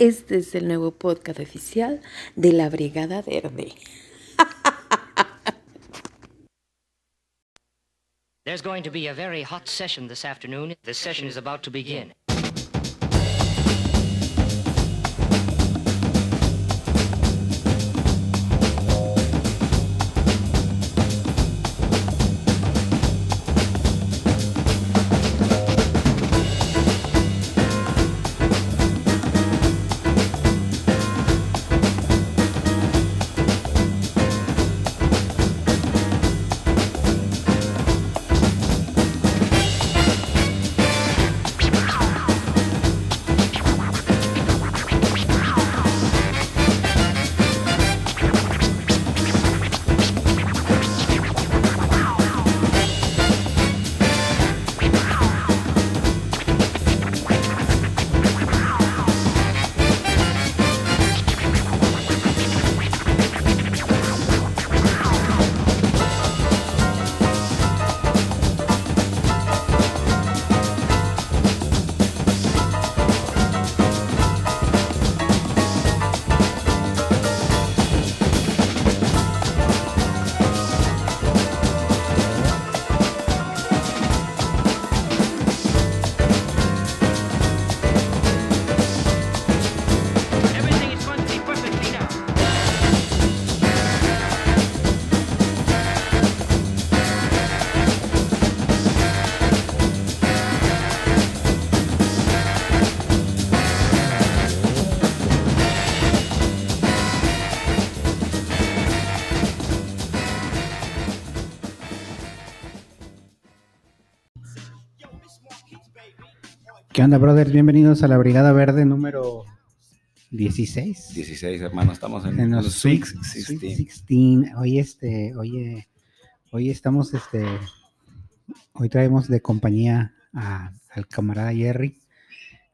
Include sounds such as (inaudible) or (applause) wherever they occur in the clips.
Este es el nuevo podcast oficial de la Brigada Verde. (laughs) There's going to be a very hot session this afternoon. The session is about to begin. Onda, brothers? Bienvenidos a la Brigada Verde número 16. 16, hermano, estamos en, En los los Sweet Sweet 16. 16. Hoy este, oye, hoy estamos este, hoy traemos de compañía a- al camarada Jerry,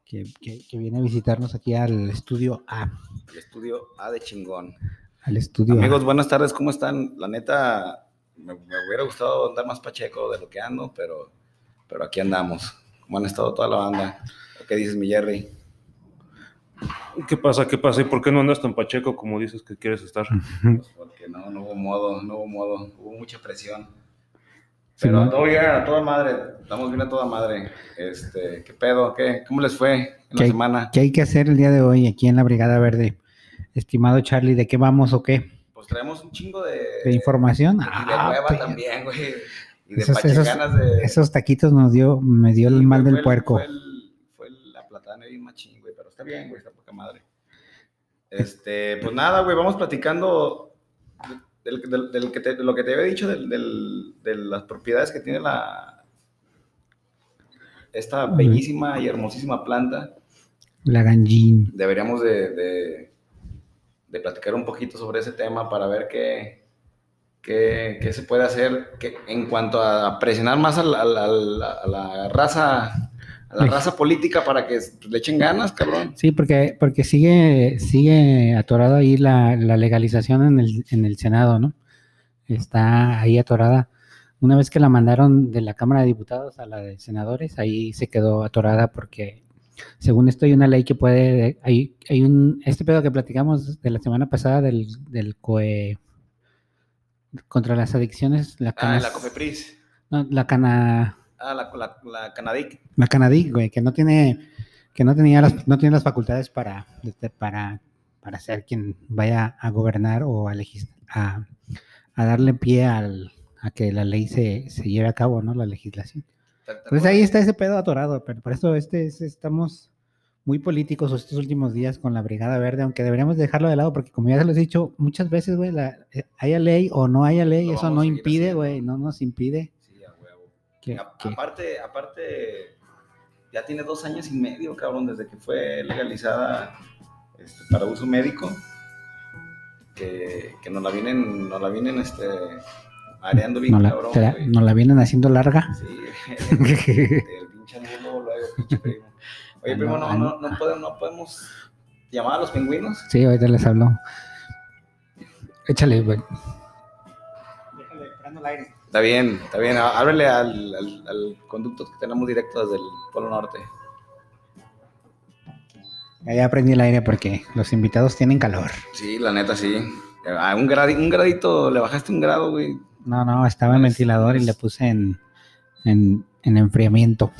que, que- que viene a visitarnos aquí al estudio A. El estudio A de chingón. Al estudio A. Amigos, buenas tardes, ¿cómo están? La neta, me, me hubiera gustado andar más pacheco de lo que ando, pero, pero aquí andamos. ¿Cómo han estado toda la banda? ¿Qué dices, mi Jerry? ¿Qué pasa? ¿Qué pasa? ¿Y por qué no andas tan pacheco como dices que quieres estar? Pues porque no, no hubo modo, no hubo modo, hubo mucha presión. Sí, Pero ¿no? todo bien, a toda madre, estamos bien a toda madre. Este, ¿qué pedo? ¿Qué? ¿Cómo les fue en ¿Qué la hay, semana? qué hay que hacer el día de hoy aquí en la Brigada Verde? Estimado Charlie, ¿de qué vamos o qué? Pues traemos un chingo de... ¿De información? Y de Ah, hueva pe- también, güey. Y de Esos- esos- pachecanas de... Esos taquitos nos dio, me dio el mal del puerco. Fue, el- fue el- la platana bien machín, güey, pero está bien, güey, está poca madre. Este, pues nada, güey, vamos platicando del, del- del que te- de lo que te había dicho de las propiedades que tiene la esta bellísima y hermosísima planta. La ganjin. Deberíamos de, de- de platicar un poquito sobre ese tema para ver qué, qué, qué se puede hacer que, en cuanto a presionar más a la, a la- a raza a la raza política para que le echen ganas, cabrón. Sí, porque, porque sigue, sigue atorada ahí la, la legalización en el, en el Senado, ¿no? Está ahí atorada. Una vez que la mandaron de la Cámara de Diputados a la de senadores, ahí se quedó atorada porque, según esto, hay una ley que puede, hay, hay un, este pedo que platicamos de la semana pasada del, del COE contra las adicciones, la Ah, cana, la COFEPRIS. no, la cana, Ah, la, la, la Canadic. la Canadí, güey, que no tiene, que no tenía las, no tiene las facultades para, este, para, para ser quien vaya a gobernar o a, legis- a, a darle pie al, a que la ley se, se lleve a cabo, ¿no? La legislación. ¿Te- te Pues ahí está ese pedo atorado, pero por eso este es- estamos muy políticos estos últimos días con la Brigada Verde, aunque deberíamos dejarlo de lado, porque como ya se los he dicho muchas veces, güey, la, eh, haya ley o no haya ley, Lo eso no impide, güey, no nos impide Sí, a huevo. que, A- que- Aparte, aparte, ya tiene dos años y medio, cabrón, desde que fue legalizada este, para uso médico, que, que nos la vienen, nos la vienen, este, areando bien, no la, cabrón, la- nos la vienen haciendo larga. Sí, el, (laughs) el pinche nulo, luego, pinche primo. Oye, primo, no, no, no, podemos, no podemos llamar a los pingüinos. Sí, ahorita les hablo. Échale, güey. Déjale, prendo el aire. Está bien, está bien. Ábrele al, al, al conducto que tenemos directo desde el Polo Norte. Ya, ya prendí el aire porque los invitados tienen calor. Sí, la neta, sí. A un, gradi- un gradito, le bajaste un grado, güey. No, no, estaba en ventilador y le puse en, en, en enfriamiento.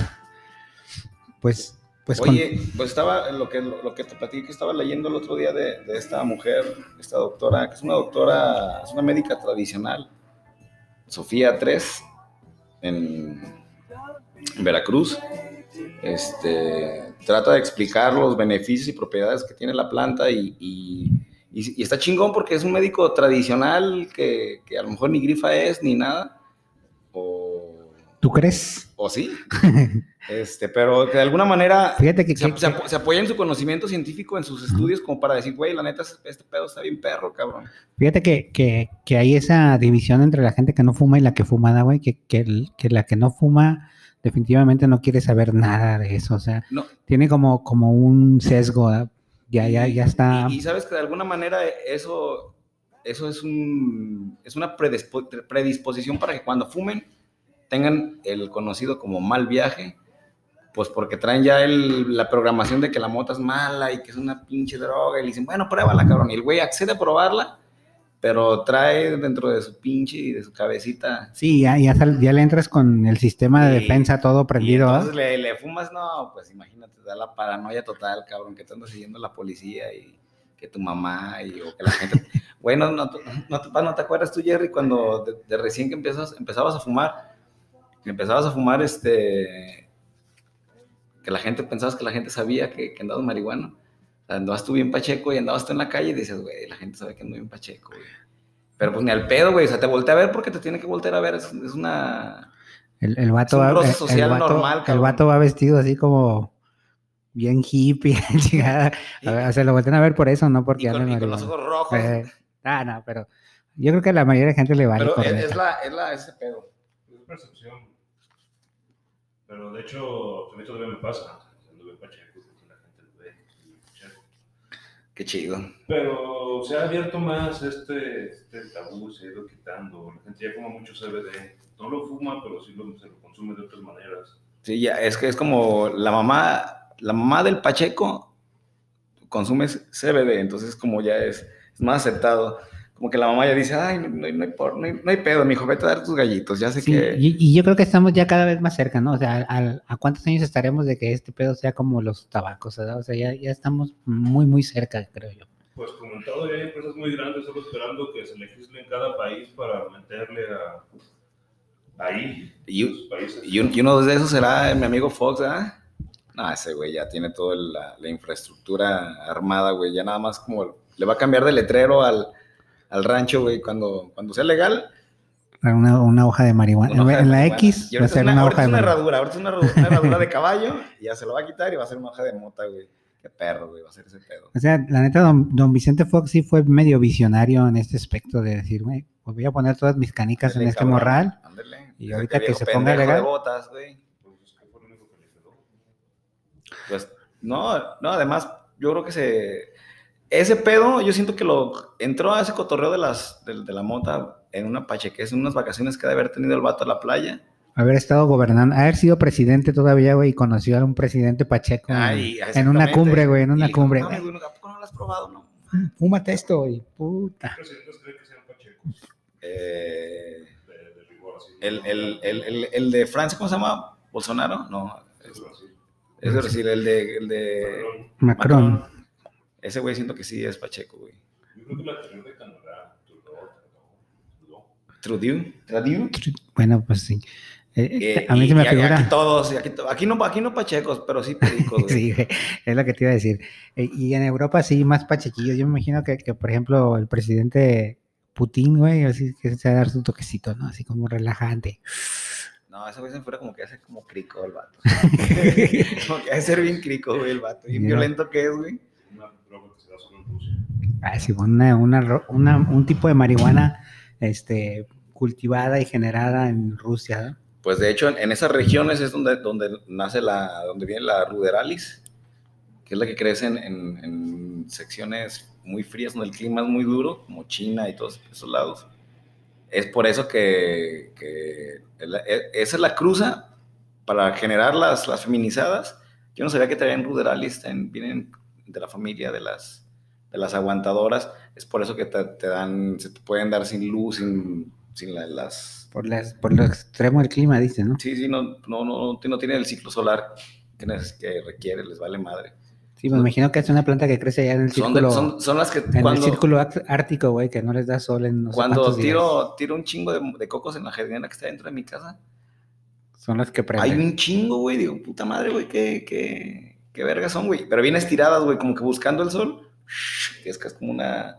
Pues, pues Oye, pues estaba, lo que, lo que te platiqué que estaba leyendo el otro día de, de esta mujer, esta doctora, que es una doctora, es una médica tradicional, Sofía 3, en, Veracruz. Este, trata de explicar los beneficios y propiedades que tiene la planta y, y- y- y está chingón porque es un médico tradicional que, que a lo mejor ni grifa es ni nada. O, ¿tú crees? o sí. Este, pero que de alguna manera Fíjate que, se, que- se apo- se apoya en su conocimiento científico, en sus estudios, como para decir, güey, la neta, este pedo está bien perro, cabrón. Fíjate que, que, que hay esa división entre la gente que no fuma y la que fuma, ¿no, güey, que, que, la que no fuma definitivamente no quiere saber nada de eso, o sea, No, tiene como, como un sesgo, ya, ya, ya está. Y, y sabes que de alguna manera eso, eso es, un, es una predispo- predisposición para que cuando fumen tengan el conocido como mal viaje, pues porque traen ya el- la programación de que la mota es mala y que es una pinche droga y le dicen, bueno, pruébala, cabrón. Y el güey accede a probarla, pero trae dentro de su pinche y de su cabecita Sí, ya, ya, sal- ya le entras con el sistema de Y- defensa todo Y prendido, ¿ah? entonces le, le fumas, no, pues imagínate, te da la paranoia total, cabrón, que te anda siguiendo la policía y que tu mamá y o que la gente... (laughs) Bueno, no, te- no, te- no te acuerdas tú, Jerry, cuando de, de recién que empiezas, empezabas a fumar, que empezabas a fumar, este, que la gente, pensabas que la gente sabía que, que andabas marihuana. Andabas tú bien pacheco y andabas tú en la calle y dices, güey, la gente sabe que ando bien pacheco, güey. Pero pues ni al pedo, güey, o sea, te voltea a ver porque te tiene que voltear a ver, es, es una... El, el vato Es un va, roce el- el social vato- normal, el cabrón. vato va vestido así como bien hippie, (laughs) chingada. Ver, se lo voltean a ver por eso, no porque y con, ande y con los ojos rojos. Eh, ah, no, pero yo creo que la mayoría de gente le vale Pero por es, es la, es la, ese pedo. Es percepción. Pero de hecho, a mí todavía me pasa. Cuando veo Pacheco, la gente lo ve. Qué chido. Pero se ha abierto más este, este tabú, se ha ido quitando. La gente ya fuma mucho CBD. No lo fuma, pero sí lo, se lo consume de otras maneras. Sí, ya, es que es como la mamá, la mamá del Pacheco consume CBD, entonces como ya es, es más aceptado. Como que la mamá ya dice, ay, no, no hay, no hay por- no hay- no hay pedo, mijo, vete a dar tus gallitos, ya sé Sí, que... y, y yo creo que estamos ya cada vez más cerca, ¿no? O sea, al- ¿a cuántos años estaremos de que este pedo sea como los tabacos? ¿verdad? O sea, ya, ya estamos muy, muy cerca, creo yo. Pues comentado, ya hay empresas muy grandes solo esperando que se legisle en cada país para meterle a ahí, Y, en países. y un- y uno de esos será mi amigo Fox, ¿ah? No, ese güey ya tiene toda la, la infraestructura armada, güey, ya nada más como le va a cambiar de letrero al, al rancho, güey, cuando, cuando sea legal, Una, una hoja de marihuana. De en la marihuana. X va a ser una, hoja de marihuana. herradura, ahorita es una, herradura- una herradura de (laughs) caballo y ya se lo va a quitar y va a ser una hoja de mota, güey. Qué perro, güey, va a ser ese pedo. O sea, la neta, don, don Vicente Fox sí fue medio visionario en este aspecto de decir, güey, pues voy a poner todas mis canicas en este cabrón, morral. ándale. Y ahorita que se ponga legal. botas, güey. Pues, no, no, además, yo creo que se... Ese pedo, yo siento que lo... Entró a ese cotorreo de, las, de, de la mota en una pachequez, en unas vacaciones que debe haber tenido el vato a la playa. Haber estado gobernando, haber sido presidente todavía, güey, y conoció a un presidente Pacheco en- Ay, en una cumbre, güey, en una cumbre. "No güey, ¿A poco no lo has probado? No. Fúmate esto, güey, puta. Los presidentes creen que sean pachecos. Eh, De, de rigor, así. el, el, el, el, el de Francia, ¿cómo se llama? ¿Bolsonaro? No, es, es decir, el de, el de Macron. Macron. Ese güey siento que sí es Pacheco, güey. Yo creo que la anterior de Canadá, Trudeau, Trudeau, Trudeau. Trudeau. Bueno, pues sí. Eh, Eh, a mí y- se me figura. Aquí todos, aquí, to- aquí, no, aquí no Pachecos, pero sí Pericos, (laughs) güey. Sí, güey, es lo que te iba a decir. Eh, y en Europa sí, más pachequillos. Yo me imagino que, que, por ejemplo, el presidente Putin, güey, así que se va a dar su toquecito, ¿no? Así como relajante. No, ese güey se fuera como que hace como crico el vato. (laughs) como que hace ser bien crico, güey, el vato. Y Mira. violento que es, güey. una droga que se da solo en Rusia. Ah, sí, una, un tipo de marihuana este, cultivada y generada en Rusia. Pues de hecho, en, esas regiones es donde, donde nace la, donde viene la ruderalis, que es la que crece en, secciones muy frías, donde el clima es muy duro, como China y todos esos lados. Es por eso que, e- esa es la cruza para generar las, las feminizadas. Yo no sabía que traían ruderalis, en- vienen de la familia de las, de las aguantadoras. Es por eso que te, te dan, se te pueden dar sin luz, sin, sin la- las... Por, las, por lo extremo del clima, dice, ¿no? Sí, sí, no, no, no, no tiene el ciclo solar que, que requiere, les vale madre. Sí, me imagino que es una planta que crece allá en el Son, de- círculo, son, son las que en cuando, el círculo ártico, güey, que no les da sol en no sé cuando días. tiro, tiro un chingo de, de cocos en la jardinera que está dentro de mi casa, Son las que hay prenden. un chingo, güey. Digo, puta madre, güey, qué, qué, qué vergas son, güey. Pero bien estiradas, güey, como que buscando el sol. Que es como una,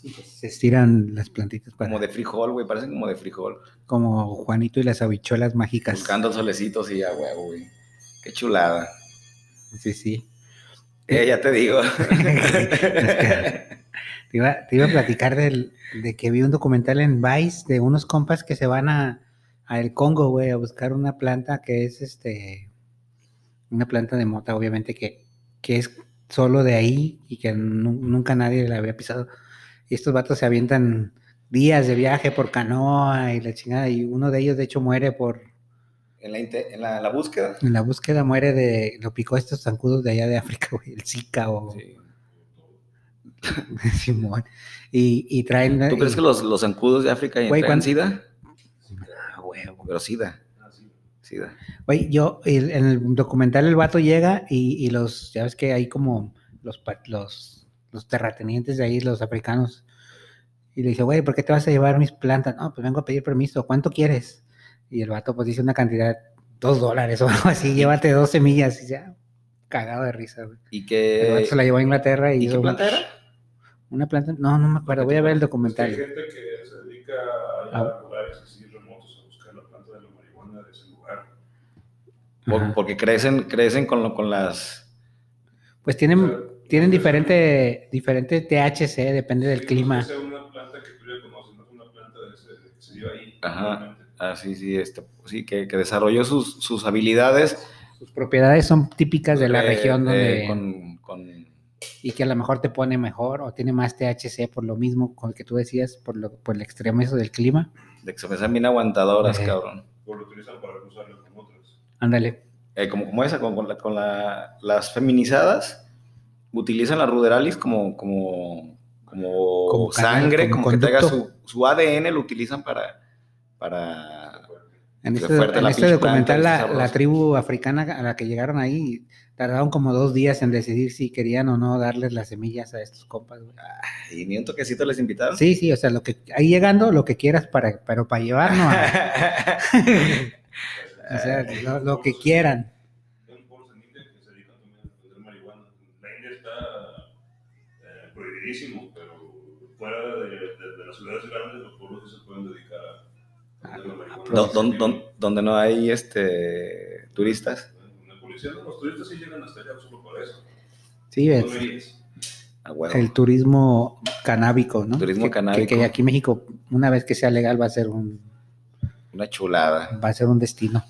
Sí, pues, se estiran las plantitas para, como de frijol, güey, parecen como de frijol. como Juanito y las habichuelas mágicas. Buscando el solecito, sí, ya, güey, güey. Qué chulada. Sí, sí. Eh, ya te digo. (laughs) Te iba, te iba a platicar del, de que vi un documental en Vice de unos compas que se van a, a el Congo, güey, a buscar una planta que es este una planta de mota, obviamente, que, que es solo de ahí y que nu- nunca nadie la había pisado. Y estos vatos se avientan días de viaje por canoa y la chingada, y uno de ellos de hecho muere por, en la, en la, la búsqueda. en la búsqueda muere de, lo picó estos zancudos de allá de África, güey, el Zika o Sí. (laughs) Simón. Y, y traen... ¿Tú crees que los, los zancudos de África Güey, traen ¿cuán- sida? Ah. Pero sida, sí. Oye, yo, el- en el documental el vato llega y, y los, ya ves que hay como los, los, los terratenientes de ahí, los africanos, y le dice, güey, ¿por qué te vas a llevar mis plantas? No, pues vengo a pedir permiso, ¿cuánto quieres? Y el vato pues dice una cantidad, dos dólares (laughs) o algo así, llévate dos semillas, y ya, cagado de risa, güey. ¿Y El vato se la llevó a Inglaterra y, ¿y qué hizo planta era? una planta, no, no me acuerdo, voy a ver el que hay documental. gente que se dedica a, Ah. a lugares así remotos a buscar la planta de la marihuana de ese lugar. Por- Ajá. porque crecen, crecen con, lo- con las... Pues tienen, O sea, tienen diferente, diferente THC, depende del sí, clima. No sé, una planta que tú ya conoces, no es una planta de ese, de que se dio ahí. Ajá. Ah, sí, sí, este, sí que, que desarrolló sus, sus habilidades. Sus propiedades son típicas de la eh, región donde... eh, con, con- y que a lo mejor te pone mejor o tiene más THC por lo mismo con el que tú decías, por, lo, por el extremo eso del clima. de que se bien aguantadoras, Eh. cabrón. O lo utilizan para cruzarlo con otras. Ándale. Eh, como, como esa, con, con la- con la- las feminizadas, utilizan la ruderalis como, como, como, sangre, como que traiga su, su ADN, lo utilizan para, para En este, en la este documental, planta, la, la tribu africana a la que llegaron ahí, tardaron como dos días en decidir si querían o no darles las semillas a estos compas. güey. y ni un toquecito les invitaron. Sí, sí, o sea, lo que ahí llegando, lo que quieras para, pero para llevar, no. (laughs) (laughs) (laughs) o sea, lo, lo que quieran. Eh, prohibidísimo, pero fuera de, de- de las ciudades grandes, los pueblos sí se pueden dedicar a vender la marihuana. Don- don- don- donde no hay este turistas. La policía, no, los turistas sí llegan hasta allá solo para eso. Sí, No es me digas. Ah, huevo. el turismo canábico, ¿no? Turismo Que- que- canábico. Que, aquí en México, una vez que sea legal, va a ser un, Una chulada. va a ser un destino.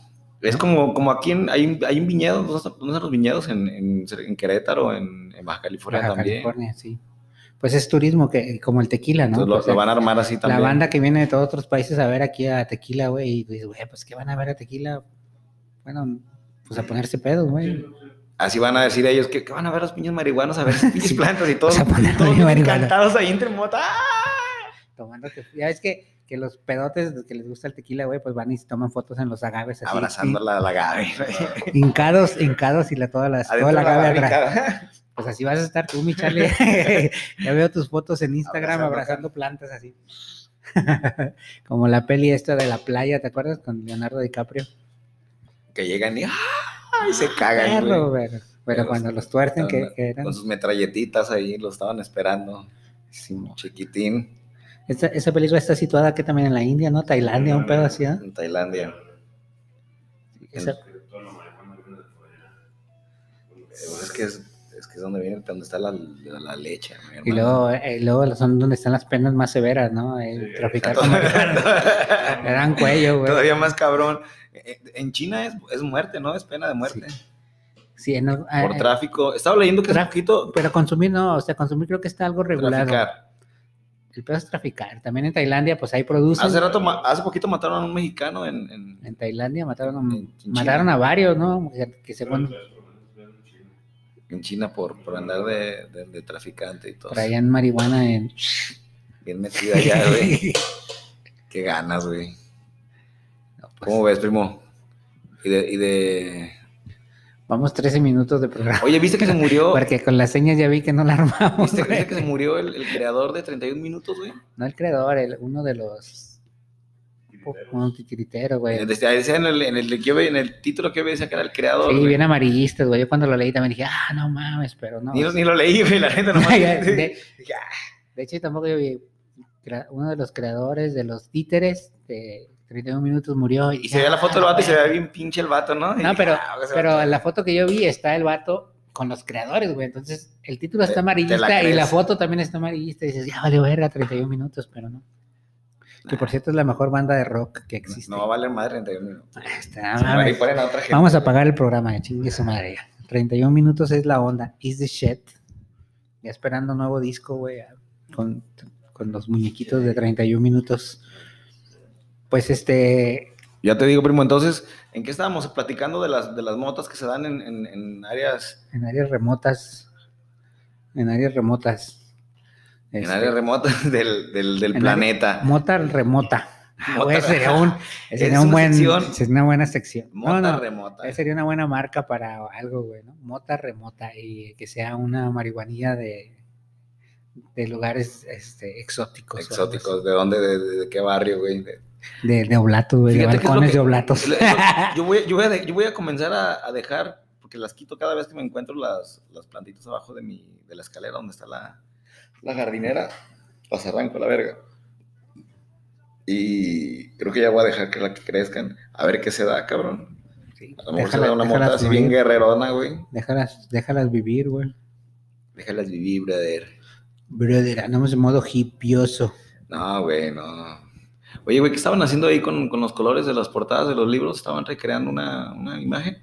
Es como, como aquí en, hay, un, hay un viñedo, ¿dónde están- dónde están los viñedos? En, en, en Querétaro, en, en Baja California Baja también. California, sí. Pues es turismo que, como el tequila, ¿no? Entonces lo, sea, lo van a armar así la también. banda que viene de todos otros países a ver aquí a tequila, güey, y dices, güey, pues ¿qué van a ver a tequila? Bueno, pues a ponerse pedos, güey. Así van a decir ellos que, que van a ver los piños marihuanos a ver (laughs) pinches plantas y todos, O sea, todos encantados ahí entre mota. ¡Ah! Tomando Ya ves que, que los pedotes que les gusta el tequila, güey, pues van y se toman fotos en los agaves así. Abrazando la, la y- hincados, hincados y la, toda la, toda Adentro la de la agave atrás. Pues así vas a estar tú, mi Charlie. (laughs) ya veo tus fotos en Instagram Abrazando abrazando, plantas así. (laughs) Como la peli esta de la playa, ¿te acuerdas? Con Leonardo DiCaprio. Que llegan y, ¡ay! se cagan. Perro, güey. pero, pero cuando los tuercen, que, que eran. Con sus metralletitas ahí, lo estaban esperando. Chiquitín. Esta- esa película está situada aquí también en la India, ¿no? Tailandia, un pedo así, ¿ah? En Tailandia. Esa- por es que es, es que es donde viene, donde está la, la, la leche. mi y luego, eh, luego son donde están las penas más severas, ¿no? El Sí, traficar con marihuana. (laughs) Le dan cuello, güey. Todavía más cabrón. Eh, En China es, es muerte, ¿no? Es pena de muerte. Sí, no, Por eh, tráfico. Estaba leyendo que es un poquito Pero consumir no, o sea, consumir creo que está algo regulado. traficar. El pedo es traficar. También en Tailandia, pues ahí producen. Hace rato, hace poquito mataron a un mexicano en, en- En Tailandia mataron a, En mataron a varios, ¿no? Que, que según, en China por, por andar de, de- de traficante y todo. Traían marihuana en... Bien metida allá, güey. (laughs) Qué ganas, güey. No, pues, ¿Cómo ves, primo? Y de, y de... Vamos 13 minutos de programa. Oye, ¿viste que se murió? (laughs) Porque con las señas ya vi que no la armamos. ¿Viste, güey. viste que se murió el, el creador de 31 minutos, güey? No el creador, el, uno de los... Un titiritero, güey. Decía, decía en, el, en, el, en el título que yo decía que era el creador. Sí, güey. bien amarillistas, güey. Yo cuando lo leí también dije, ah, no mames, pero no. Ni, ni lo leí, güey, la gente. (laughs) Ya, de, (laughs) "Ah". de hecho, tampoco yo vi. Uno de los creadores de los títeres de 31 minutos murió. Y se veía la foto del vato y se veía bien pinche el vato, ¿no? Y No, pero, "Ah, pero vato". en la foto que yo vi está el vato con los creadores, güey. Entonces, el título está la amarillista y la foto también está amarillista. Y dices, ya vale verga, 31 minutos, pero no. Que por cierto es la mejor banda de rock que existe. No va a valer madre 31 minutos. Está, gente. Vamos a apagar el programa, chingue su madre. ya. 31 minutos es la onda. Is the shit. Ya esperando un nuevo disco, güey. Con, con los muñequitos de 31 minutos. Pues este. Ya te digo, primo, entonces, ¿en qué estábamos platicando de las, de las motas que se dan en, en, en áreas, En áreas remotas. En áreas remotas. en Este, áreas remotas (laughs) del, del, planeta? Mota remota. (laughs) Ah, güey, sería un, sería un una buen, sección. sería una buena sección. Mota no, no, remota. esa sería una buena marca para algo, güey, ¿no? Mota remota y que sea una marihuanilla de, de lugares este, exóticos. Exóticos, ¿de dónde? ¿De, de- de qué barrio, güey? De-. De, de oblatos, güey, de balcones que- de oblatos. lo- (laughs) Yo voy, yo voy, a, de- yo voy a comenzar a, a dejar, porque las quito cada vez que me encuentro las, las plantitas abajo de, mi, de la escalera donde está la, la jardinera, las arranco a la verga. Y creo que ya voy a dejar que, la, que crezcan, a ver qué se da, cabrón. Sí, A lo mejor se da una déjalas así bien guerrerona, güey. déjalas, déjalas vivir, güey. Déjalas vivir, brother. Brother, andamos en modo hipioso. No, güey, no. Oye, güey, ¿qué estaban haciendo ahí con, con los colores de las portadas de los libros? ¿Estaban recreando una, una imagen?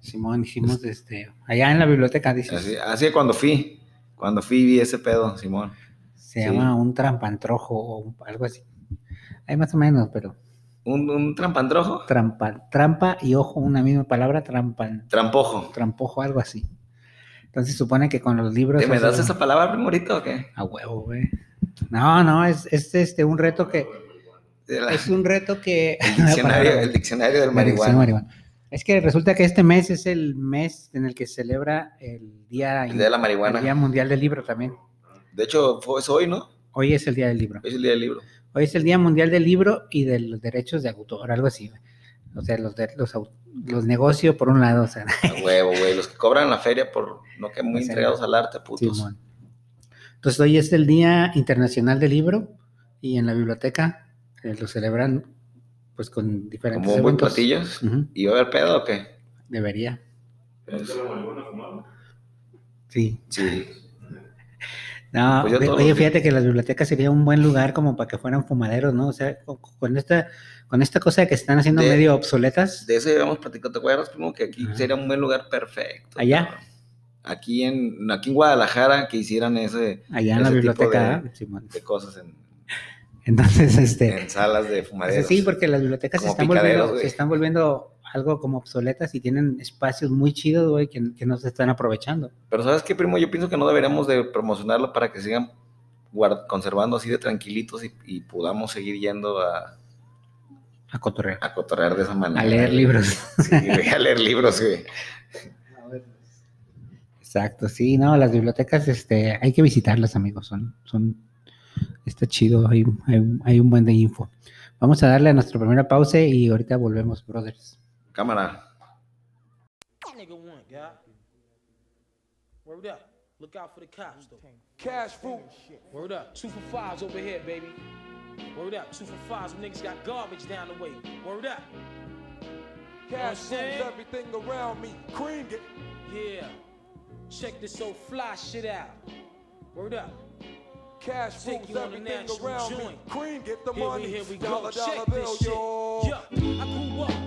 Simón, hicimos este, allá en la biblioteca, dices, Así, así cuando fui, cuando fui vi ese pedo, Simón. se sí. llama un trampantrojo o algo así. Hay más o menos, pero ¿Un, un trampandrojo? trampa, trampa y ojo, una misma palabra, trampan, Trampojo. trampojo, algo así. Entonces supone que con los libros... ¿Te me das esa palabra, primorito, o qué? A huevo, güey. No, no, es, es este un reto que... La- Es un reto que... el, (laughs) diccionario, el diccionario del marihuana. Es que resulta que este mes es el mes en el que se celebra el Día, El día de la marihuana. el día Mundial del Libro también. De hecho, es hoy, ¿no? Hoy es el Día del Libro. Hoy es el día del libro. Hoy es el Día Mundial del Libro y de los derechos de autor, algo así. O sea, los, de- los, au- los negocios por un lado, o sea, A huevo, güey. Los que cobran la feria por no que muy (laughs) O sea, entregados al arte, putos. Simón. Entonces hoy es el Día Internacional del Libro y en la biblioteca eh, lo celebran pues con diferentes Como buen platillos. ¿Y va a haber pedo o qué? Debería, ¿Te gusta la marihuana fumada? sí. Sí. No, Pues oye, fíjate que la biblioteca sería un buen lugar como para que fueran fumaderos, ¿no? O sea, con, esta, con esta cosa de que se están haciendo De- medio obsoletas. De eso habíamos platicado, ¿te acuerdas, primo? Que aquí Ajá. sería un buen lugar perfecto. ¿Allá? cabrón. Aquí en, aquí en Guadalajara, que hicieran ese Allá en la ese biblioteca, de- cosas en, Entonces, este, en salas de fumaderos. sí, porque las bibliotecas se Como están, volviendo, se están volviendo algo como obsoletas y tienen espacios muy chidos, güey, que, que no se están aprovechando. Pero ¿sabes qué, primo? Yo pienso que no deberíamos de promocionarlo para que sigan guard- conservando así de tranquilitos y, y podamos seguir yendo a, A cotorrear. a cotorrear de esa manera. A leer libros. Sí, a leer libros, güey. (laughs) Exacto, sí, no, las bibliotecas, este, hay que visitarlas, amigos, son, son, está chido, hay, hay, hay un buen de info. Vamos a darle a nuestra primera pausa y ahorita volvemos, brothers. Cámara. Nigga want, guy. Word up. Look out for the cops, though. Cash fruit. Word up. Two for fives over here, baby. Word up. Two for fives. Them niggas got garbage down the way. Word up. Cash saying? rules everything around me. Cream it. Yeah. Check this old fly shit out. Word up. Cash Take rules you on a everything natural around me. Cream get the Here we, money. here we go. dollar dollar Check bill, this shit. yo. Yeah, I grew up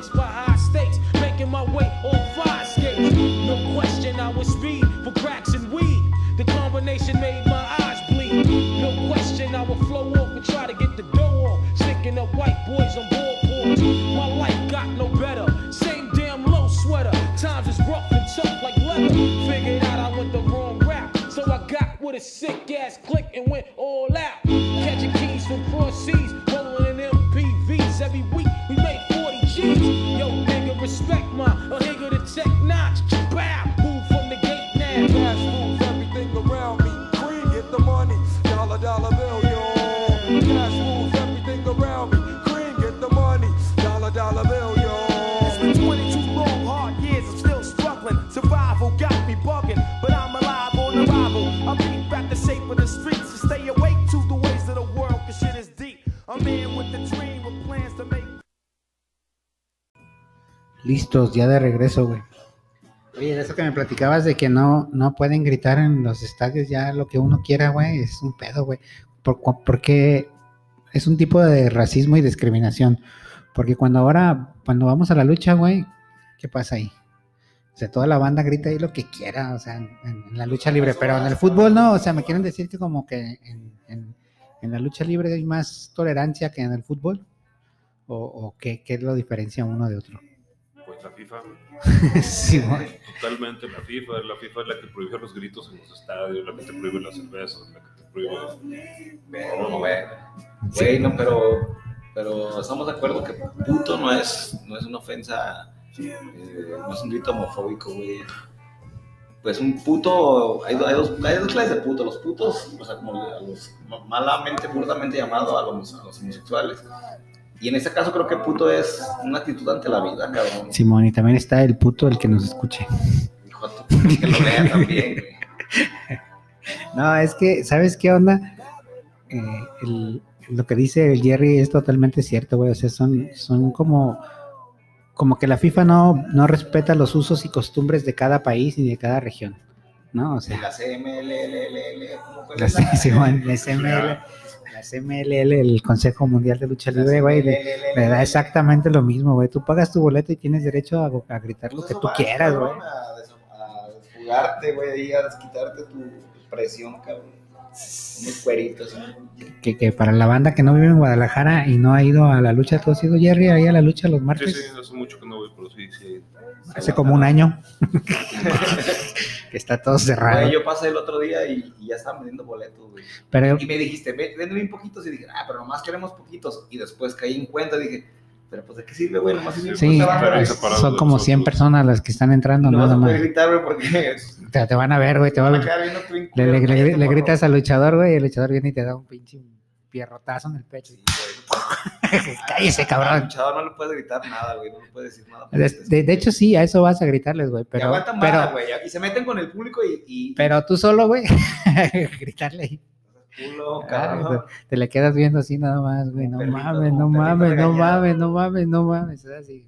stakes, on fire skates. No question, I was speed for cracks and weed. The combination made my eyes bleed. No question, I would Listos, ya de regreso, güey. Oye, eso que me platicabas de que no, no pueden gritar en los estadios ya lo que uno quiera, güey, es un pedo, güey. Por, porque es un tipo de racismo y discriminación. Porque cuando ahora, cuando vamos a la lucha, güey, ¿qué pasa ahí? O sea, toda la banda grita ahí lo que quiera, o sea, en, la lucha libre, pero en el fútbol no, o sea, me quieren decir que como que en la lucha libre hay más tolerancia que en el fútbol, o, o qué, qué lo diferencia uno de otro. La FIFA, (laughs) sí, güey. totalmente la FIFA, la FIFA es la que prohíbe los gritos en los estadios, la que te prohíbe las cervezas, la que te prohíbe... Pero, güey. Güey, no, pero, pero estamos de acuerdo que puto no es, no es una ofensa, eh, no es un grito homofóbico, güey. Pues un puto, hay, hay dos, hay dos clases de puto. Los putos, o sea, como a los malamente, burdamente llamado a los, a los homosexuales. Y en este caso creo que puto es una actitud ante la vida, cabrón. Simón, y también está el puto el que nos escuche. Hijo de que lo vea también. (laughs) No, es que, ¿sabes qué onda? Eh, el- lo que dice el Jerry es totalmente cierto, güey. O sea, son, son como, como que la FIFA no, no respeta los usos y costumbres de cada país y de cada región, ¿no? O sea, la ¿cómo fue? la, Simón, la CML, la el Consejo Mundial de Lucha Libre, güey, le, le da exactamente lo mismo, güey. Tú pagas tu boleto y tienes derecho a, a gritar lo que tú quieras, güey. A, des- a desfugarte, güey, ahí a desquitarte tu presión, cabrón. Unos cueritos. ¿no? Que, que para la banda que no vive en Guadalajara y no ha ido a la lucha, ¿tú has ido, Jerry, ahí a la lucha los Sí, martes? sí, hace mucho que no voy, pero sí, sí. Hace como un año (laughs) que está todo cerrado. Güey, yo pasé el otro día y, y ya estaban vendiendo boletos, güey. Pero Y me dijiste, "Ve- vende bien poquitos. Y dije, ah, pero nomás queremos poquitos. Y después caí en cuenta y dije, pero pues de qué sirve, güey, nomás sirve sí, son como 100 nosotros. personas las que están entrando, No nada más. gritar, güey, porque (laughs) Te, te van a ver, güey, te van van a tu Le, le- le- Cállate, le morro. gritas al luchador, güey, y el luchador viene y te da un pinche pierrotazo en el pecho. Sí, güey. (laughs) Cállese, Al cabrón. luchador no le puedes gritar nada, güey, no le puedes decir nada. De, de- de hecho, sí, a eso vas a gritarles, güey, Y pero, aguantan pero, güey, y se meten con el público y, y pero tú solo, güey, (laughs) gritarle culo, Ay, cabrón. Te le quedas viendo así nada más, güey. No perrito, mames, no mames, no mames, no mames, no mames. así.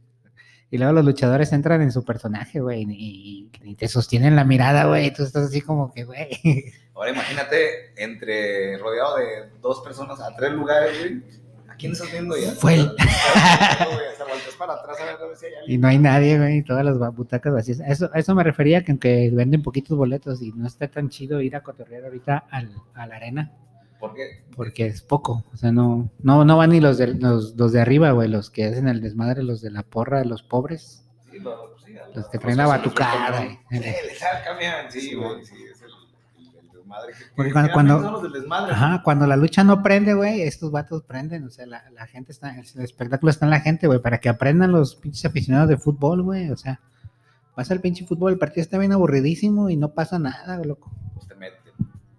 Y luego los luchadores entran en su personaje, güey, y, y te sostienen la mirada, güey. Tú estás así como que, güey. Ahora imagínate entre rodeado de dos personas a tres lugares, güey. ¿A quién estás viendo ya? Fue él. (laughs) Y no hay nadie, güey. y Todas las butacas vacías. Eso, eso me refería que aunque venden poquitos boletos y no está tan chido ir a cotorrear ahorita al, a la arena, ¿Por qué? porque es poco. O sea, no, no, no van ni los de, los, los de arriba, güey, los que hacen el desmadre, los de la porra, los pobres, Sí, lo- sí, a los que los traen la batucada. (laughs) Sí, les cambian, sí, güey, sí, desmadre. que- Porque que cuando- cuando- son los del desmadre. Ajá, cuando la lucha no prende, güey, estos vatos prenden, o sea, la, la gente está, el espectáculo está en la gente, güey, para que aprendan los pinches aficionados de fútbol, güey, o sea, pasa el pinche fútbol, el partido está bien aburridísimo y no pasa nada, loco. Pues te meten.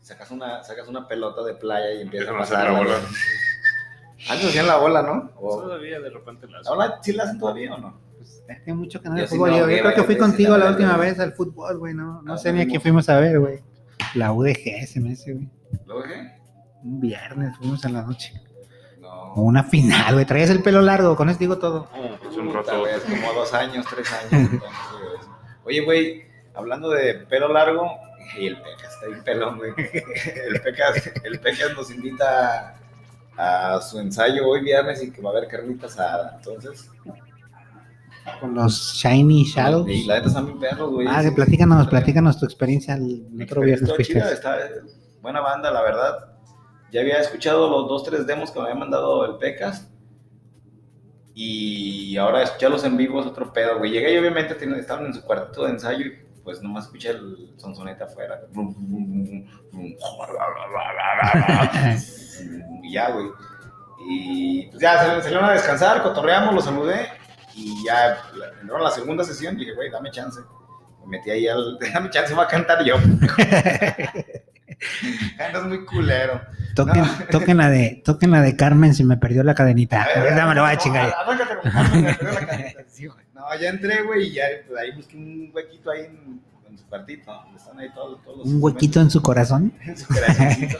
Sacas una, sacas una pelota de playa y empiezas a Empiezan a pasar. la bola. Antes hacían la bola, ¿no? O- Todavía de repente las. ¿Ahora sí la hacen todavía o no? Pues, mucho que no Yo de sí fútbol, me yo, yo creo que fui contigo la la última vez al fútbol, güey, no, no Ah, sé ni a quién fuimos a ver, güey. La UDG se me hace, güey. ¿Luego qué? Un viernes fuimos en la noche. No. Una final, güey, traías el pelo largo, con eso digo todo. No, pues un rato. como dos años, tres años. entonces. Oye, güey, hablando de pelo largo, Y el Pecas está bien pelón, güey. (laughs) El Pecas, el Pecas nos invita a su ensayo hoy viernes y que va a haber carnita asada. Entonces, Con los Shiny Shadows. y la neta están bien perros, güey. Ah, Sí, platícanos, platícanos tu experiencia el otro viernes chida, está buena banda, la verdad. Ya había escuchado los dos, tres demos que me había mandado el Pecas. Y ahora escucharlos en vivo es otro pedo, güey. Llegué y obviamente estaban en su cuarto de ensayo y pues nomás escuché el sonsonete afuera. Y ya, güey. Y pues ya salieron a descansar, cotorreamos, los saludé. Y ya a la segunda sesión y dije, güey, dame chance. Me metí ahí al. (laughs) Dame chance, voy a cantar yo. (laughs) Andas muy culero. Toquen, No. toquen la de, toquen la de Carmen si me perdió la cadenita. A ver, Ahorita me lo voy a chingar. (laughs) No, ya entré, güey, y ya pues, ahí busqué un huequito ahí en, en su cuartito, están ahí todos, todos los Un huequito en su corazón. en su corazoncito.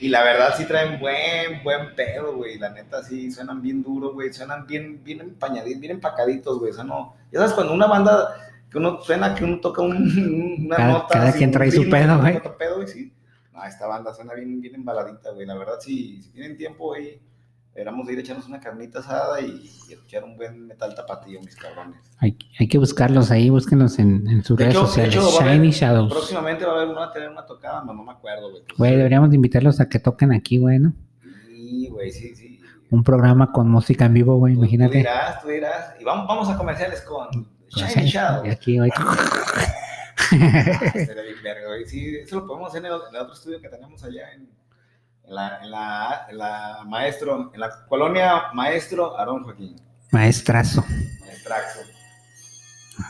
Y la verdad sí traen buen, buen pedo, güey. La neta sí suenan bien duro, güey. Suenan bien, bien empañaditos, bien empacaditos, güey. O sea, no. Ya sabes, cuando una banda que uno suena, que uno toca un- una Cada- nota. cada así, quien trae su ritmo, pedo, güey. pedo. No, esta banda suena bien, bien embaladita, güey. La verdad, sí, si tienen tiempo, güey, deberíamos de ir a echarnos una carnita asada y, y escuchar un buen metal tapatío, mis cabrones. Hay, hay que buscarlos ahí, búsquenlos en, en sus De redes hecho- sociales. hecho, a haber- Shiny Shadows. Próximamente va a haber una, a tener una tocada, pero no me acuerdo, güey. Güey, deberíamos de invitarlos a que toquen aquí, güey, ¿no? Sí, güey, sí, sí. Un programa con música en vivo, güey, Tú- Tú imagínate. dirás, tú dirás. Y vamos, vamos a comerciales con Con Shiny Shiny- Shadow. Y aquí, güey. (laughs) Güey. Sí, eso lo podemos hacer en el, en el otro estudio que tenemos allá en, en la, en, la, en la Maestro, en la colonia Maestro Aarón Joaquín. Maestrazo. Maestraxo.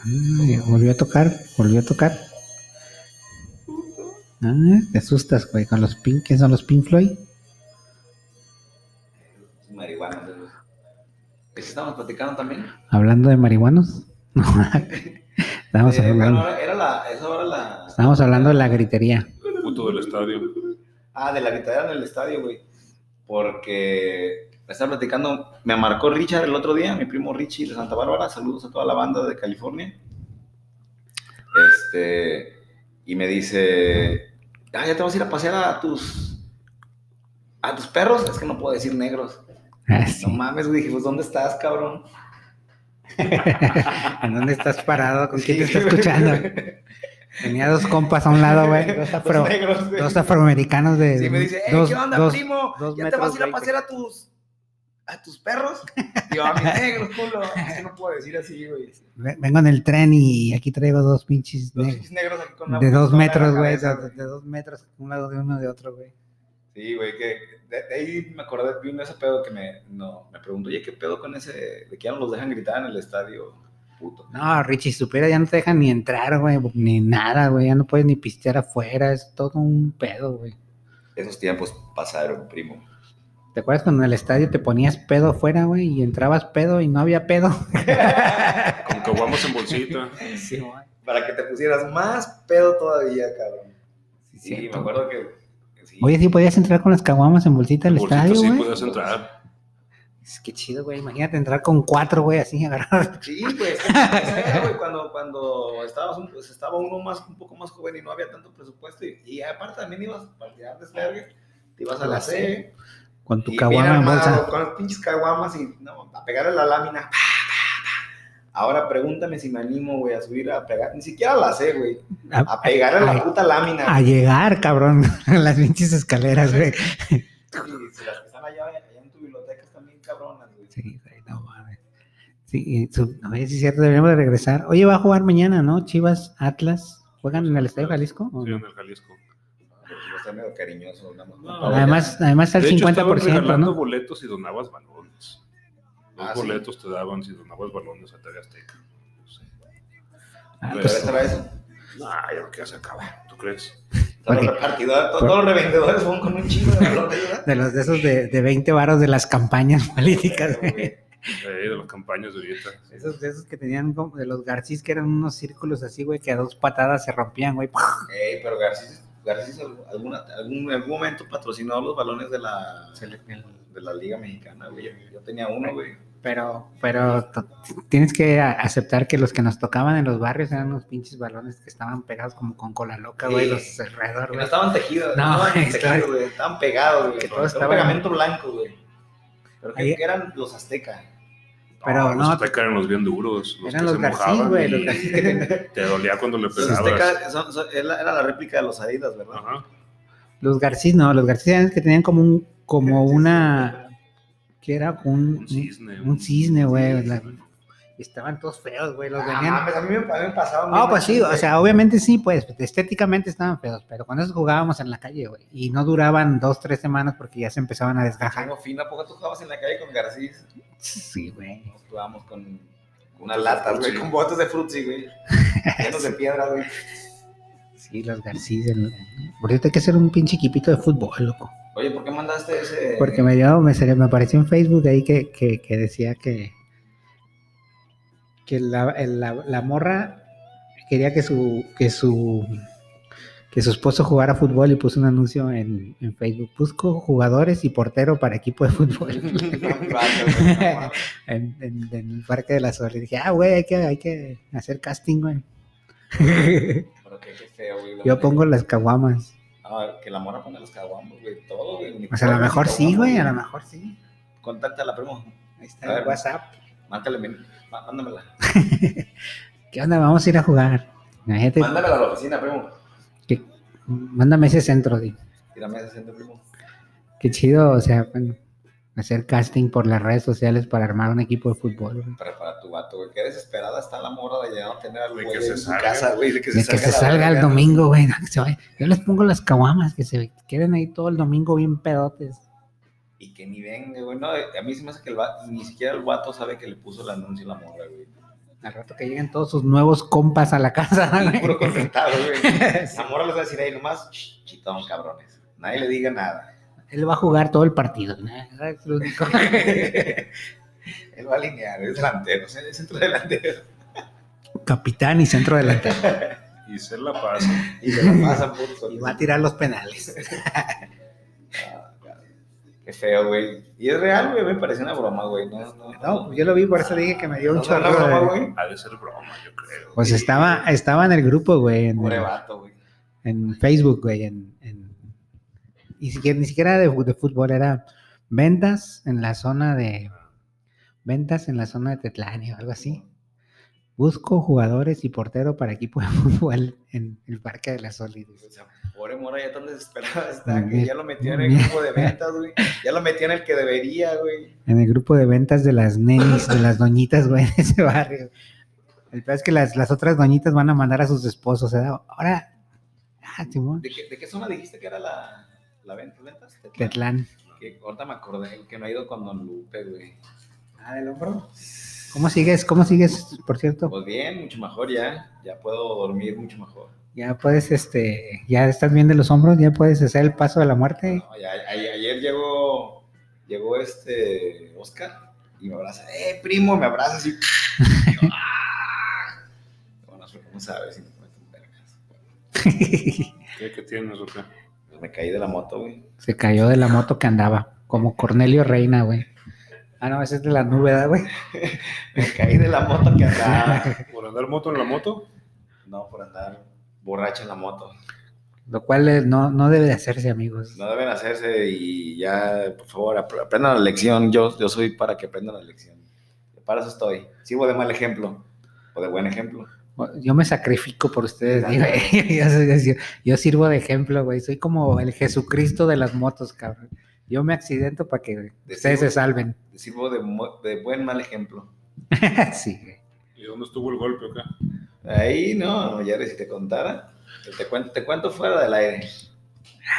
Ay, volvió a tocar, volvió a tocar. Ah, te asustas, güey, con los Pink, ¿qué son los Pink Floyd? ¿Qué estamos platicando también? Hablando de marihuanos. (laughs) Estábamos Eh, hablando, bueno, era la, eso era la... estábamos hablando de la gritería. Puto del estadio. Ah, de la gritadera en el estadio, güey. Porque me estaba platicando, me marcó Richard el otro día, mi primo Richie de Santa Bárbara. Saludos a toda la banda de California. Este, y me dice, ah, ya te vas a ir a pasear a tus, a tus perros. Es que no puedo decir negros. Ah, sí. No mames, güey. Dije, pues, ¿dónde estás, cabrón? (laughs) ¿En dónde estás parado? ¿Con quién te Sí, está güey. escuchando? (laughs) Tenía dos compas a un lado, güey. (laughs) Dos, Los afro- negros, güey. dos afroamericanos de. Sí, me dice, "Ey, dos- ¿qué onda, dos- primo? ¿Ya te vas a ir a veinte". pasear a tus, a tus perros? (laughs) Digo, a mis negros, culo. Que no puedo decir así, güey. Ve- Vengo en el tren y aquí traigo dos pinches negros. aquí con la De dos metros, güey. De, de dos metros, un lado de uno de otro, güey. Sí, güey, que de, de ahí me acordé, vi un ese pedo que me, no, me preguntó, oye, ¿qué pedo con ese, de que ya no los dejan gritar en el estadio? Puto. No, Richie, supera, ya no te dejan ni entrar, güey, ni nada, güey. Ya no puedes ni pistear afuera. Es todo un pedo, güey. Esos tiempos pasaron, primo. ¿Te acuerdas cuando en el estadio te ponías pedo afuera, güey? Y entrabas pedo y no había pedo. (laughs) Como que en bolsita. sí, güey. Para que te pusieras más pedo todavía, cabrón. Sí, Sí, me acuerdo que, sí. Oye, sí podías entrar con las caguamas en bolsita al estadio, sí güey. puedes entrar. Es que chido, güey. Imagínate entrar con cuatro, güey, así (laughs) agarrar. Sí, pues, esa era, güey, cuando, cuando estabas un- pues, estaba uno más, un poco más joven y no había tanto presupuesto. Y, y aparte también ibas para tirar desvergue, te ibas a la C. Con tu caguama en bolsa. Con las pinches caguamas y no, a pegarle la lámina. pa, pa, pa. Ahora pregúntame si me animo, güey, a subir a pegar. Ni siquiera la sé, güey. A pegarle a- la puta lámina. A llegar, cabrón, (laughs) a las pinches escaleras, güey. Las Sí, y su- si es cierto, deberíamos de regresar. Oye, va a jugar mañana, ¿no? Chivas, Atlas. ¿Juegan en el Estadio Jalisco? o Sí, no? en el Jalisco. Yo estoy medio cariñoso. nada más. No, Además, además está el De hecho, estaban 50%, regalando ¿no? boletos y donabas balones. Dos Ah, sí. boletos te daban si donabas balones a TV Azteca. No sé. Ah, ¿Pero pues, esta vez? No, ya no queda acabar, ¿tú crees? Todos Porque- los repartidores, todos, los revendedores fueron con un chingo de ¿verdad? de los de esos de, de 20 varos de las campañas (laughs) políticas, güey. Eh, de las campañas de ahorita. Esos, de esos que tenían como de los Garcís, que eran unos círculos así, güey, que a dos patadas se rompían, güey. Ey, pero Garcís, Garcís alguna, algún, en algún momento patrocinó los balones de la, de la Liga Mexicana, güey. Yo, yo tenía uno, güey. Pero, pero tienes que aceptar que los que nos tocaban en los barrios eran unos pinches balones que estaban pegados como con cola loca, güey, Sí. los alrededor, no estaban tejidos, No, no, estaban (laughs) estaba- tejidos, güey, estaban pegados, güey. Que todo Con estaba- un pegamento blanco, güey. Pero que, Ahí- que eran los aztecas. Pero los no, aztecas eran los bien duros. Los eran que los se mojaban güey, y los Garcís que tenían- (laughs) Te dolía cuando le Los pegabas. aztecas son- son- era era la réplica de los Adidas, ¿verdad? Ajá. Los Garcís no, los Garcís eran los que tenían como un, como una, que era un, Un cisne. un cisne, güey. la- Estaban todos feos, güey, los Ah, venían. mames, a mí me, a mí me pasaban. Ah, pues sí, o sea, obviamente sí, pues estéticamente estaban feos, pero con eso jugábamos en la calle, güey. Y no duraban dos, tres semanas porque ya se empezaban a desgajar. Tengo fina, ¿a poco tú jugabas en la calle con Garcís? Sí, güey. Nos jugábamos con unas latas, güey, con botes de frutzi, güey. (laughs) Llenos de piedra, güey. Sí, los Garcís. el- Por cierto, hay que hacer un pinche equipito de fútbol, loco. Oye, ¿por qué mandaste ese? Porque me dio, me, salió- me apareció en Facebook ahí que, que, que decía que, que la, la, la morra quería que su, que su que su esposo jugara fútbol y puso un anuncio en, en Facebook. Busco jugadores y portero para equipo de fútbol. (laughs) (laughs) en, en- en el Parque de la Sol. Y dije, ah, güey, hay que, hay que hacer casting, güey. (laughs) Yo pongo las caguamas. Ah, que la mora ponga los caguamos, güey. Todo, güey. O sea, a lo mejor sí, caguamas, güey, a lo mejor sí. Contáctala, primo. Ahí está el. WhatsApp. Márcale, men. Má- Mándamela. (laughs) ¿Qué onda? Vamos a ir a jugar. Imagínate, Mándamela a la oficina, primo. que- mándame ese centro, di. Tírame ese centro, primo. Qué chido, o sea, bueno, hacer casting por las redes sociales para armar un equipo de fútbol. güey. Para, para tu vato, güey. Qué desesperada está la mora de ya no tener al De güey que se en su salga. casa, güey. De que De se que se la salga el domingo, güey. que se vaya. Yo les pongo las caguamas, que se queden ahí todo el domingo bien pedotes. Y que ni venga, güey. No, a mí se me hace que el vato, ni siquiera el vato sabe que le puso el anuncio a la morra, güey. Al rato que lleguen todos sus nuevos compas a la casa, güey. Puro contentado, güey. (laughs) La morra les va a decir ahí nomás, "Ch, chitón, cabrones. Nadie le diga nada. Él va a jugar todo el partido. ¿no? Es lo único. (laughs) Él va a alinear, es delantero, es el centro delantero. (laughs) Capitán y centro delantero. Y se la pasa. Y se la pasan puto. Y va a tirar los penales. Qué feo, güey. Y es real, güey, me parece una broma, güey. No, no, No, yo lo vi, por eso dije que me dio un chorro. no, broma, güey. Ha de ser broma, yo creo. Pues estaba, estaba en el grupo, güey, en, Pobre el- vato, güey. en Facebook, güey, en, en- y siquiera, ni siquiera de, de fútbol, era ventas en la zona de, ventas en la zona de Tetlani o algo así. Busco jugadores y portero para equipo de (laughs) fútbol en el Parque de la Sol. Pobre mora ya tan desesperada (laughs) está que ya lo metió en el grupo de ventas, güey. Ya lo metió en el que debería, güey. En el grupo de ventas de las nenis, de las doñitas, güey, de ese barrio. El peor es que las, las otras doñitas van a mandar a sus esposos. ¿eh? Ahora, ah, Simón, ¿De qué, de qué zona dijiste que era la, la venta, ventas? Tetlán. Tetlán. Que ahorita me acordé que no ha ido con Don Lupe, güey. Ah, del hombro. ¿Cómo sigues? ¿Cómo sigues, por cierto? Pues bien, mucho mejor ya. Ya puedo dormir mucho mejor. Ya puedes, este, ya estás bien de los hombros, ya puedes hacer el paso de la muerte. No, ya- a- ayer llegó, llegó este Oscar y me abraza. ¡Eh, primo! Me abraza así. Y (laughs) yo, ¡ah! Bueno, no sabes si me meto en vergas. (laughs) ¿Qué, qué tienes? Pues me caí de la moto, güey. Se cayó de la moto que andaba, como Cornelio Reina, güey. Ah, no, ese es de la nube, ¿verdad, güey? (laughs) Me caí de la moto que andaba. ¿Por andar moto en la moto? No, por andar borracho en la moto. Lo cual no, no debe de hacerse, amigos. No deben hacerse y ya, por favor, ap- aprendan la lección. Yo, yo soy para que aprendan la lección. Para eso estoy. Sirvo de mal ejemplo o de buen ejemplo. Yo me sacrifico por ustedes, (laughs) yo, yo- yo sirvo de ejemplo, güey. Soy como el Jesucristo de las motos, cabrón. Yo me accidento para que ustedes se salven. Sirvo de, mo- de buen mal ejemplo. (laughs) sí, güey. ¿Y dónde estuvo el golpe qué? Ahí no, ya si te contara. Te cuento, te cuento fuera del aire.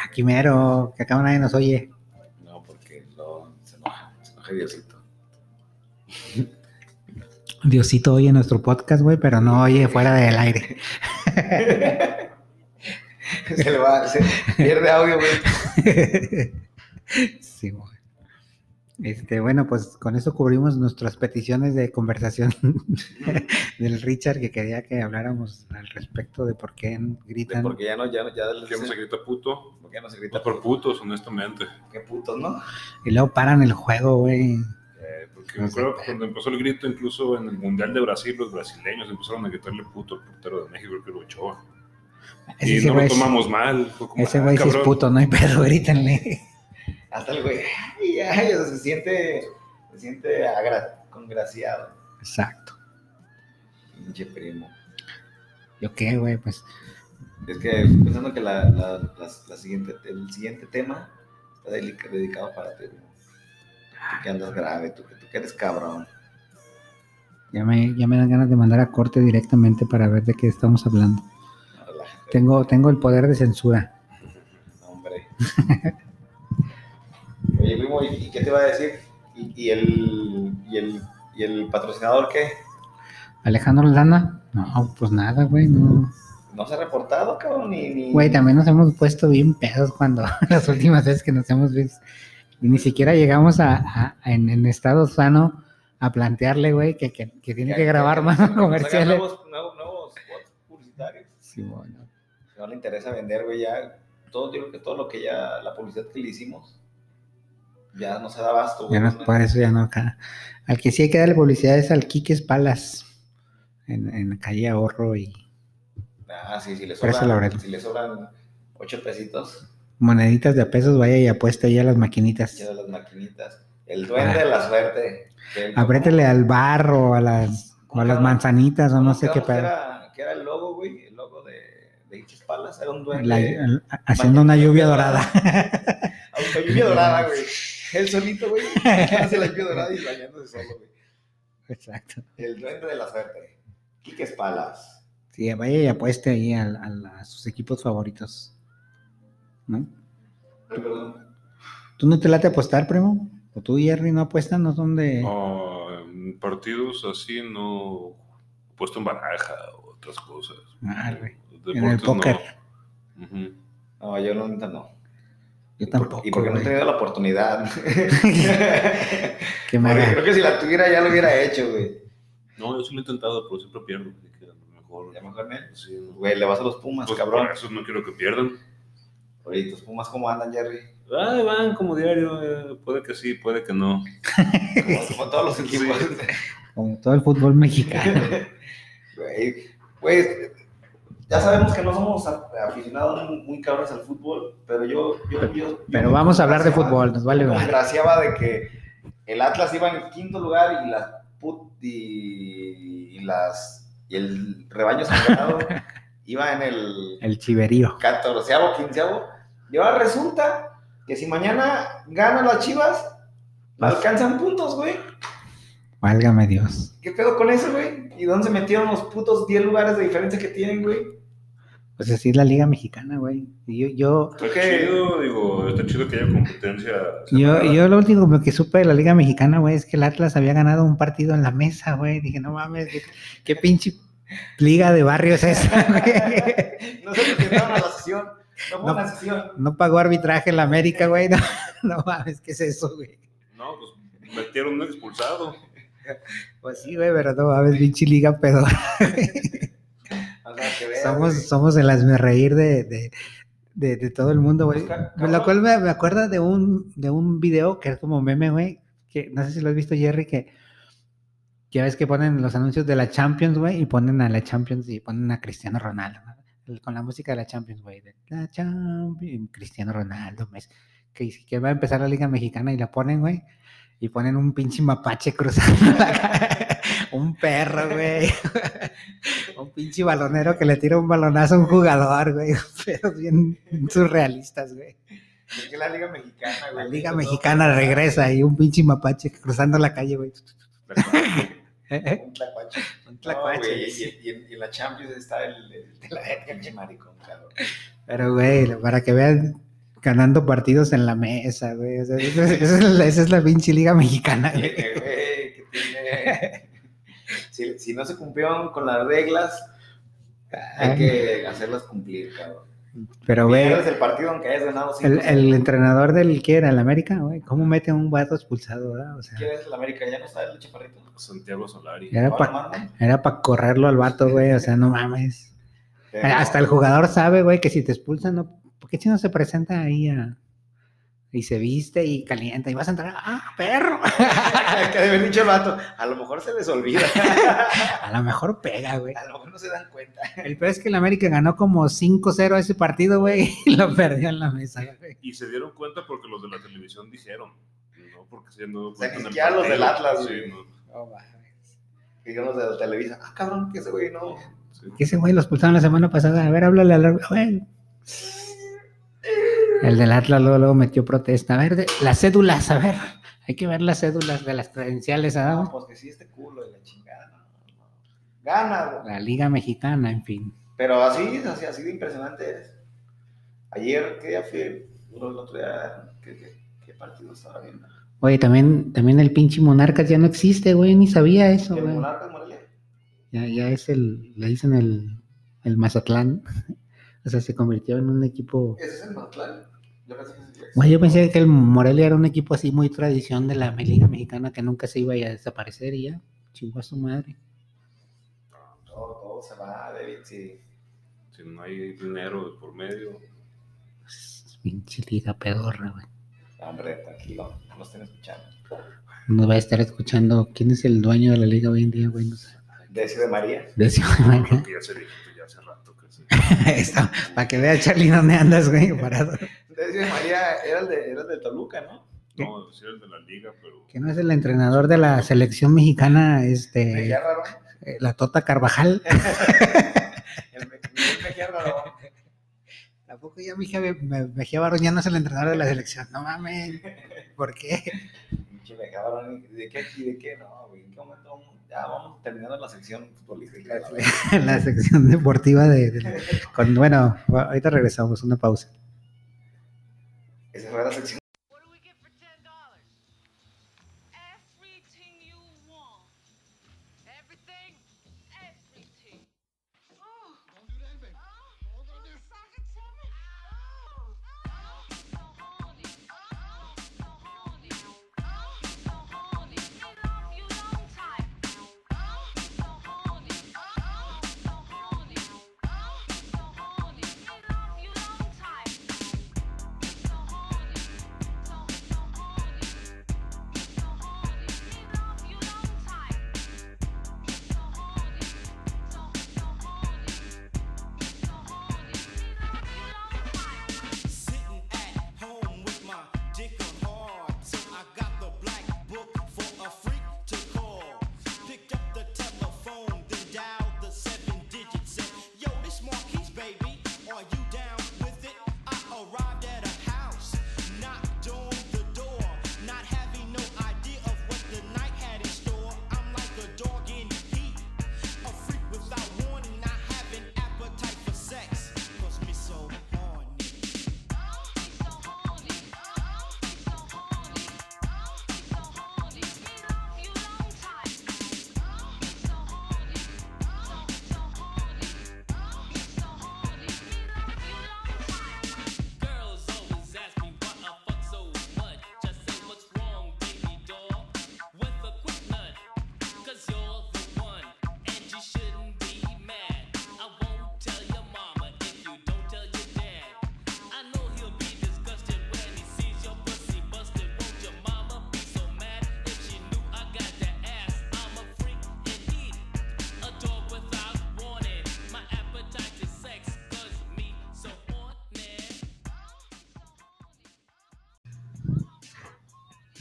Aquí mero, que acá nadie nos oye. No, porque no, se enoja, se enoja Diosito. Diosito oye nuestro podcast, güey, pero no oye fuera del aire. (laughs) se le va, se pierde audio, güey. (laughs) sí, güey. Este, bueno, pues con eso cubrimos nuestras peticiones de conversación (laughs) del Richard que quería que habláramos al respecto de por qué gritan. Porque ya no, ya no, ya ¿Qué no se grita puto? porque ya no se grita No por putos, honestamente. Qué putos, ¿no? Y luego paran el juego, güey. Eh, porque Que me acuerdo que cuando empezó el grito, incluso en el Mundial de Brasil, los brasileños empezaron a gritarle puto al portero de México, creo que era Ochoa. Ese y no lo tomamos mal. Fue como, Ese ah, güey sí es puto, no hay pedo, (laughs) grítenle. Hasta el güey, ay, ay, o sea, se siente, se siente agra- congraciado. Exacto. Pinche primo. ¿Yo qué, güey? Pues Es que pensando que la, la, la, la siguiente, el siguiente tema está dedica- dedicado para ti. Tú que andas grave, tú, que- tú que eres cabrón. ya me, ya me dan ganas de mandar a corte directamente para ver de qué estamos hablando. Relájate, Tengo, tengo el poder de censura. (laughs) hombre. (laughs) ¿y y qué te iba a decir? ¿Y, y el, y, el, ¿Y el patrocinador qué? Alejandro Lana, no, pues nada, güey, no. ¿No se ha reportado, cabrón? Ni, ni... Güey, también nos hemos puesto bien pedos cuando las últimas veces que nos hemos visto. Ni siquiera llegamos a, a- a- en, en estado sano a plantearle, güey, que, que, que tiene que grabar más comerciales. Nuevos, nuevos, publicitarios. Sí, bueno. No le interesa vender, güey, ya. Todo, yo creo que todo lo que ya, la publicidad que le hicimos, ya no se da abasto, güey. Ya no, por eso ya no acá. Al que sí hay que darle publicidad es al Quiques Palas, en, en calle Ahorro y Ah, sí, si le sobran, si le sobran ocho pesitos, moneditas de a pesos, vaya y apuesta ahí a las maquinitas. ya las maquinitas. El duende de la suerte. Apriétele al barro, a las, o a las manzanitas, o no ¿Cómo sé qué pedo. era, que era el logo, güey, el logo de, de Palas, era un duende. La- el- haciendo una lluvia dorada. (laughs) Auto lluvia dorada, güey. Él solito, güey, hace la dorada y bañándose solo, güey. Exacto. El duende de la suerte. Quiques Palas. Sí, vaya y apueste ahí a, a- a sus equipos favoritos. ¿No? Perdón. ¿Tú no te late apostar, primo? ¿O tú y Jerry no apuestan? ¿No son de...? Ah, en partidos así no he puesto en baraja o otras cosas. Ah, güey. En el no. póker. Ujú. No, yo no, neta no. Yo tampoco, Y porque no he tenido la oportunidad. (laughs) (laughs) Porque haga- creo que si la tuviera ya lo hubiera hecho, güey. No, yo sí lo he intentado, pero siempre pierdo. así que a lo mejor. Ya mejor, ¿eh? Sí, no. Güey, le vas a los Pumas, Pues cabrón. por eso no quiero que pierdan. Oye, ¿tus Pumas cómo andan, Jerry? Ay, van como diario. eh, puede que sí, puede que no. Como, (laughs) como todos los equipos. Como todo el fútbol mexicano. Güey, güey, ya sabemos que no somos aficionados muy, cabrones al fútbol, pero yo... yo, yo- yo Pero vamos a hablar de fútbol, nos vale me madre. congraciaba de que el Atlas iba en quinto lugar y las put y, las y el rebaño sangrado (laughs) iba en el El chiverío. catorceavo, quinceavo. Y ahora resulta que si mañana ganan las Chivas, no alcanzan puntos, güey. Válgame Dios. ¿Qué pedo con eso, güey? ¿Y dónde se metieron los putos 10 lugares de diferencia que tienen, güey? Pues así es la Liga Mexicana, güey. Y Yo, yo, Está chido, digo, está chido que haya competencia. yo, yo lo último que supe de la Liga Mexicana, güey, es que el Atlas había ganado un partido en la mesa, güey. Dije, no mames, qué, qué pinche liga de barrio es esa, (laughs) güey. No se presentaron a la sesión. No fue No. una sesión. No pagó arbitraje en la América, güey. No, (laughs) no mames, ¿qué es eso, güey? No, pues metieron un expulsado. Pues sí, güey, pero no mames, pinche liga pedo. O sea, que veas, Somos, güey. somos el hazme reír de, de, de, de todo el mundo, güey. Lo cual me, me acuerda de un, de un video que es como meme, güey. Que no sé si lo has visto, Jerry, que ya ves que ponen los anuncios de la Champions, güey, y ponen a la Champions y ponen a Cristiano Ronaldo, con la música de la Champions, güey. de La Champions, Cristiano Ronaldo, mes- que, que va a empezar la Liga Mexicana y la ponen, güey. Y ponen un pinche mapache cruzando la calle. (laughs) Un perro, güey. (laughs) un pinche balonero que le tira un balonazo a un jugador, güey. (laughs) Pero bien surrealistas, güey. ¿Por qué la Liga Mexicana, güey? La Liga Todo- Mexicana regresa y un pinche mapache cruzando la calle, güey. ¿Eh, eh? Un tlacuache. Un No, tlacuache, güey, y, sí. y en, y en la Champions está el, el, el pinche maricón, cabrón. Pero, güey, para que vean ganando partidos en la mesa, güey. O sea, esa, es- esa es la, esa es la pinche Liga Mexicana, güey. Tiene, güey, que tiene... Si, si no se cumplieron con las reglas, hay que hacerlas cumplir, cabrón. Pero, güey, el partido aunque hayas ganado el, 5 el entrenador del que era, el América, güey, ¿cómo mete a un vato expulsado, verdad? O sea, ¿Quién es el América? ¿Ya no está el chaparrito? Santiago Solari. era para pa correrlo al vato, güey. O sea, no mames. Pero- Hasta el jugador sabe, güey, que si te expulsan, no, ¿por qué si no se presenta ahí a, Y se viste y calienta y vas a entrar. ¡Ah, perro! (laughs) que debe dicho el vato. A lo mejor se les olvida. (laughs) A lo mejor pega, güey. a lo mejor no se dan cuenta. El peor es que el América ganó como 5-0 ese partido, güey, (laughs) y lo perdió en la mesa, güey. Y se dieron cuenta porque los de la televisión dijeron. No porque se no O sea, ni siquiera los del Atlas, güey. Y yo los de la Televisa. Ah, cabrón, que ese güey no. Que ese güey lo expulsaron la semana pasada. A ver, háblale al árbitro, güey. El del Atlas luego, luego metió protesta. A ver, las cédulas, a ver. Hay que ver las cédulas de las credenciales, ¿ah? No, pues que sí, este culo de la chingada. Gana, güey. La Liga Mexicana, en fin. Pero así, así, así de impresionante es. Ayer, ¿qué día fui? El otro día, ¿qué, qué, qué partido estaba viendo? Oye, también, también el pinche Monarcas ya no existe, güey. Ni sabía eso, ¿El güey. Monarcas Morelia? Ya, ya es el, le dicen el, el Mazatlán. O sea, se convirtió en un equipo. ¿Ese es el Mazatlán? Yo pensé que el Güey, yo pensé que el Morelia era un equipo así muy tradición de la Liga Mexicana que nunca se iba a desaparecer y ya. Chingó a su madre. Todo, todo se va, David, sí. Si no hay dinero por medio. Pinche liga pedorra, güey. Hombre, tranquilo, no lo estén escuchando. Nos va a estar escuchando quién es el dueño de la liga hoy en día, güey. No sé. Decio de María. Decio, que ya se dijo ya hace rato (laughs) sí. Para que vea Charlie dónde andas, güey, parado. De María era el de, era el de Toluca, ¿no? No, decía el de la liga, pero. Que no es el entrenador de la selección mexicana, este, Mejía Rarón. eh, la Tota Carvajal. (laughs) El Me- Miguel Mejía Rarón. Tampoco ya Mejía, Me- Mejía Barón ya no es el entrenador de la selección. No mames. ¿Por qué? Pinche Mejía Rarón, ¿y ¿De qué aquí? ¿De qué? No, güey. ¿En qué vamos? Ya vamos terminando la sección futbolística. (laughs) la sección deportiva de, de- con, bueno, ahorita regresamos, una pausa. Esa fue la sección.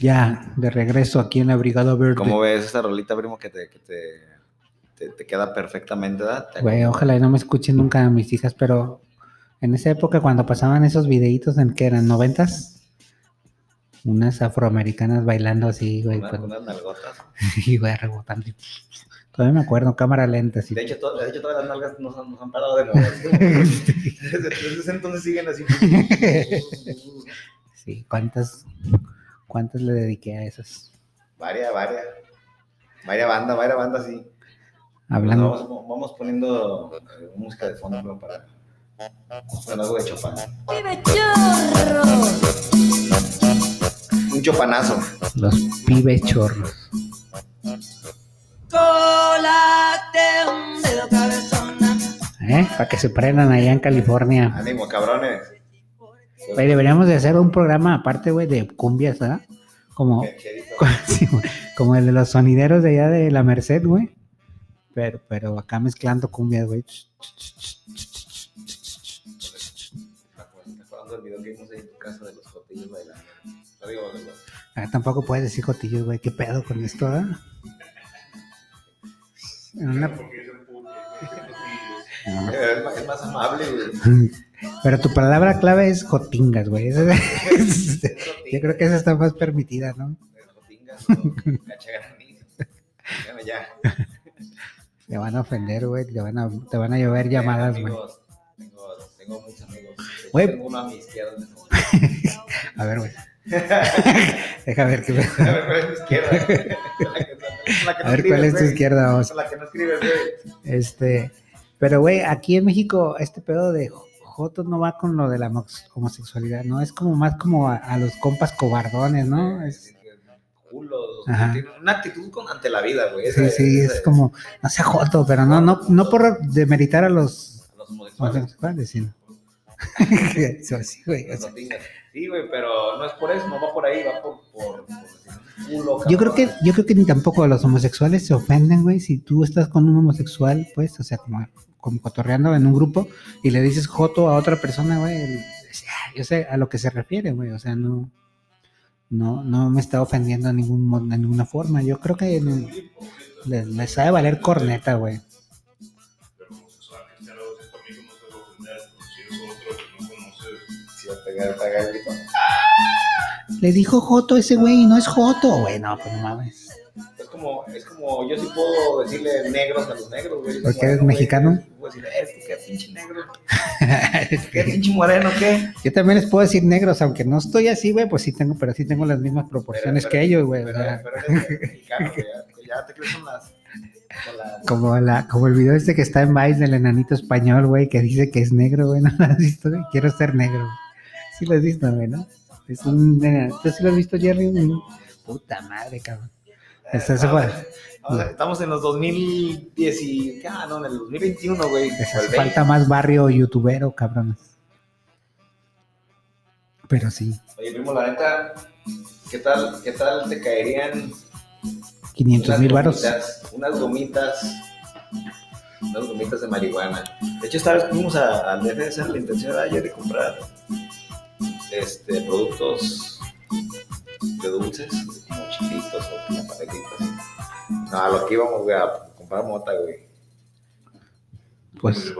Ya, de regreso aquí en la Brigada Verde. ¿Cómo ves esta rolita, primo, que te, que te, te, te queda perfectamente, Güey, ojalá y no me escuchen nunca a mis hijas, pero en esa época cuando pasaban esos videitos en que eran noventas, unas afroamericanas bailando así, güey, Unas, unas nalgotas. (laughs) y güey, rebotando. Todavía me acuerdo, cámara lenta, así. De hecho, to- de hecho, todas las nalgas nos han, nos han parado de nuevo. (laughs) Desde, desde ese entonces siguen así. (laughs) Sí, ¿cuántas, cuántas le dediqué a esas? Varia, varia. Varia banda, varia banda, sí. Hablando, Vamos, vamos poniendo eh, música de fondo ¿no? para, para algo de Chopin. Un chopanazo. los pibes chorros. ¿Eh? Para que se prendan allá en California. Ánimo, cabrones. Güey, deberíamos de hacer un programa aparte, güey, de cumbias, ¿verdad? Como, sí, como el de los sonideros de allá de la Merced, güey. Pero, pero acá mezclando cumbias, güey. Ah, tampoco puedes decir jotillos, güey. ¿Qué pedo con esto, ah? En una- No. Es más, es más amable, güey. Pero tu palabra clave es jotingas, güey. Esa es- (laughs) Yo creo que esa está más permitida, ¿no? Jotingas o cachagraní. Dígame ya. Te van a ofender, güey. Te van a, te van a llover llamadas, güey. Amigos, Tengo, tengo muchos amigos. Güey. Tengo uno a mi izquierda. (laughs) A ver, güey. (laughs) Deja ver qué. A ver, ¿cuál es mi izquierda? A ver cuál es tu izquierda, vamos. La que no escribes, güey. Este, pero güey, aquí en México este pedo de Joto no va con lo de la homosexualidad, ¿no? Es como más como a, a los compas cobardones, ¿no? Es- Culos. Una actitud con, ante la vida, güey. sí, sí, es como, no sea Joto, pero no, no, no por demeritar a los Los homosexuales. sino. (laughs) (laughs) Sí, güey. Sí, güey, pero no es por eso, no va por ahí, va por, por, Yo creo que, yo creo que ni tampoco los homosexuales se ofenden, güey, si tú estás con un homosexual, pues, o sea, como, como cotorreando en un grupo y le dices joto a otra persona, güey, yo sé a lo que se refiere, güey, o sea, no, no, no me está ofendiendo de, ningún, de ninguna forma. Yo creo que les, les sabe valer corneta, güey. Si va a pegar, el. Le dijo joto ese güey y no es joto, güey, no, pues no mames. Es como, es como, yo sí puedo decirle negros a los negros, güey. ¿Por qué Moreno, eres mexicano? Puedo decirle, qué pinche negro. (laughs) ¿Qué pinche moreno, qué? Yo también les puedo decir negros, aunque no estoy así, güey, pues sí tengo, pero sí tengo las mismas proporciones Pero- que ellos, güey. Pero, eres mexicano, güey. Ya, ya te crees con las, con las... Como, la, como el video este que está en Vice del enanito español, güey, que dice que es negro, güey. (laughs) ¿No lo has visto? güey? Quiero ser negro. Sí lo has visto, güey, ¿no? Es un. ¿Tú sí lo has visto, Jerry? Un- Puta madre, cabrón. Este, se fue. O sea, estamos en los 2010 y... ¿qué? Ah, no, en el 2021, güey. Hace 20. falta más barrio youtubero, cabrones. Pero sí, Oye, primo, la neta, ¿qué tal, qué tal te caerían 500 unas mil varos. Unas gomitas, unas gomitas de marihuana. De hecho, esta vez fuimos a- al DFS, la intención de comprar este, productos de dulces, como chiquitos o como paletitas. No, lo que íbamos, güey, a comprar mota, güey. Pues,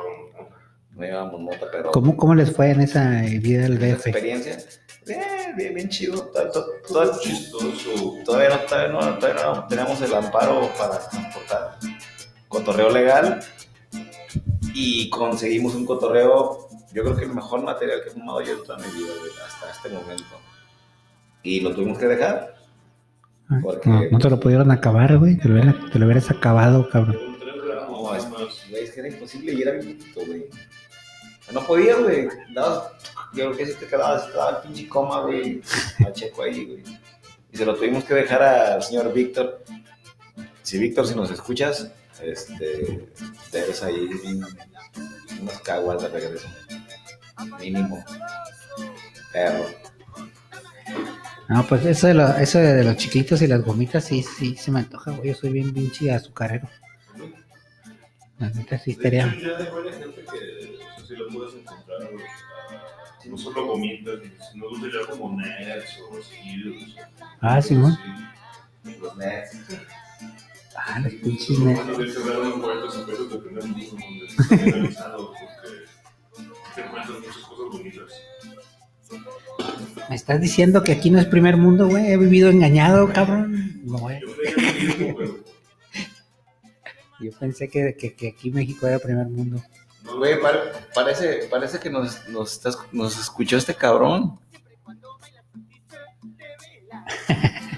No llevábamos mota, pero... ¿cómo, ¿cómo les fue en esa vida del esa DF? experiencia. Bien, bien, bien chido. To- to- to- chistoso. Todavía no, todavía no, todavía no tenemos el amparo para transportar. Cotorreo legal. Y conseguimos un cotorreo, yo creo que el mejor material que he fumado yo en toda mi vida, hasta este momento. Y lo tuvimos que dejar. Porque- No, no te lo pudieron acabar, güey. Te lo hubieras, te lo hubieras acabado, cabrón. No, es, que era imposible y era bien güey. No podías, güey. Dabas- yo creo que si te quedabas, estaba el pinche coma, güey. Pacheco ahí, güey. Y se lo tuvimos que dejar al señor Víctor. Si Víctor, si nos escuchas, este, debes ahí unas caguas de regreso. Mínimo. Perro. No, pues eso de, lo- eso de los chiquitos y las gomitas, sí, sí, se me antoja, güey. Yo soy bien pinche azucarero. La neta sí estaría. gente que eso sí lo puedes encontrar, güey. Ah, no solo gomitas, sino ya como nerds o. Ah, sí, ¿no? Los nets. Ah, los pinches ne- Bueno, de hecho, dar unas vueltas a pesos de primer mundo donde se está legalizado porque te encuentras muchas cosas bonitas. Me estás diciendo que aquí no es primer mundo, güey. He vivido engañado, cabrón. No, güey. Yo pensé que, (laughs) que, que aquí México era primer mundo. Güey, pare- parece, parece que nos, nos, estás- nos escuchó este cabrón. (laughs)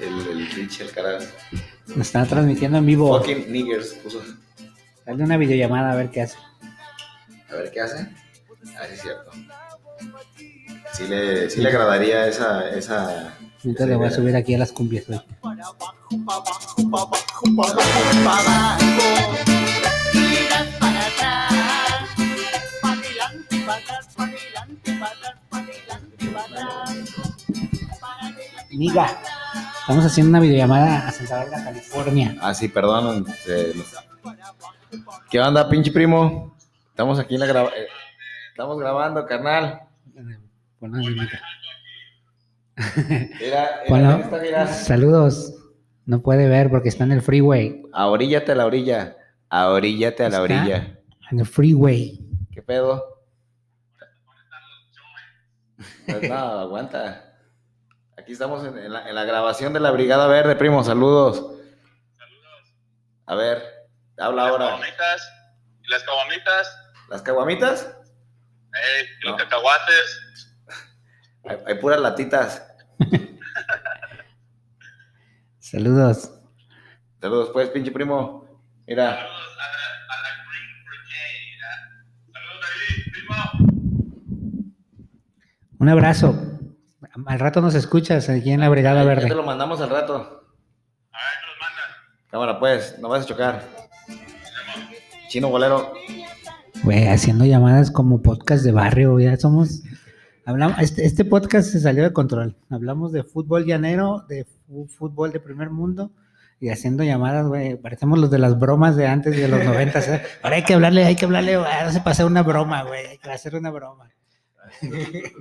El, el el carajo. Nos están transmitiendo en vivo. Fucking niggers puso. Dale una videollamada a ver qué hace. A ver qué hace. A ver si es cierto. Sí le, sí le agradaría esa. esa Entonces le voy a subir aquí a las cumbias, para Amiga, estamos haciendo una videollamada a Santa Bárbara, California. Ah, sí, perdón. eh, ¿Qué onda, pinche primo? Estamos aquí en la graba... eh, Estamos grabando, carnal. Mira, Ponlo. ahí está, mira. Saludos. No puede ver porque está en el freeway. A oríllate a la orilla. A oríllate a la Está. orilla. En el freeway. ¿Qué pedo? Pues no, (laughs) aguanta. Aquí estamos en, en la, en la grabación de la Brigada Verde, primo. Saludos. A ver, habla ahora. caguamitas, y las caguamitas, ¿Las caguamitas? Eh, y los No. cacahuates. Hay, hay puras latitas. (laughs) Saludos. Saludos, pues, pinche primo. Mira, Saludos a la, a la Green Brigade. Saludos ahí, primo. Un abrazo. Al rato nos escuchas aquí en la Brigada ya Verde. te lo mandamos al rato. A ver, los mandan. Cámara, pues, no vas a chocar. Chino bolero. Güey, haciendo llamadas como podcast de barrio, ya somos. Hablamos, este, este podcast se salió de control. Hablamos de fútbol llanero, de fútbol de primer mundo y haciendo llamadas, güey. Parecemos los de las bromas de antes de los noventas. ¿eh? Ahora hay que hablarle, hay que hablarle, ahora se pasa una broma, güey. Hay que hacer una broma. (laughs) ¿Qué,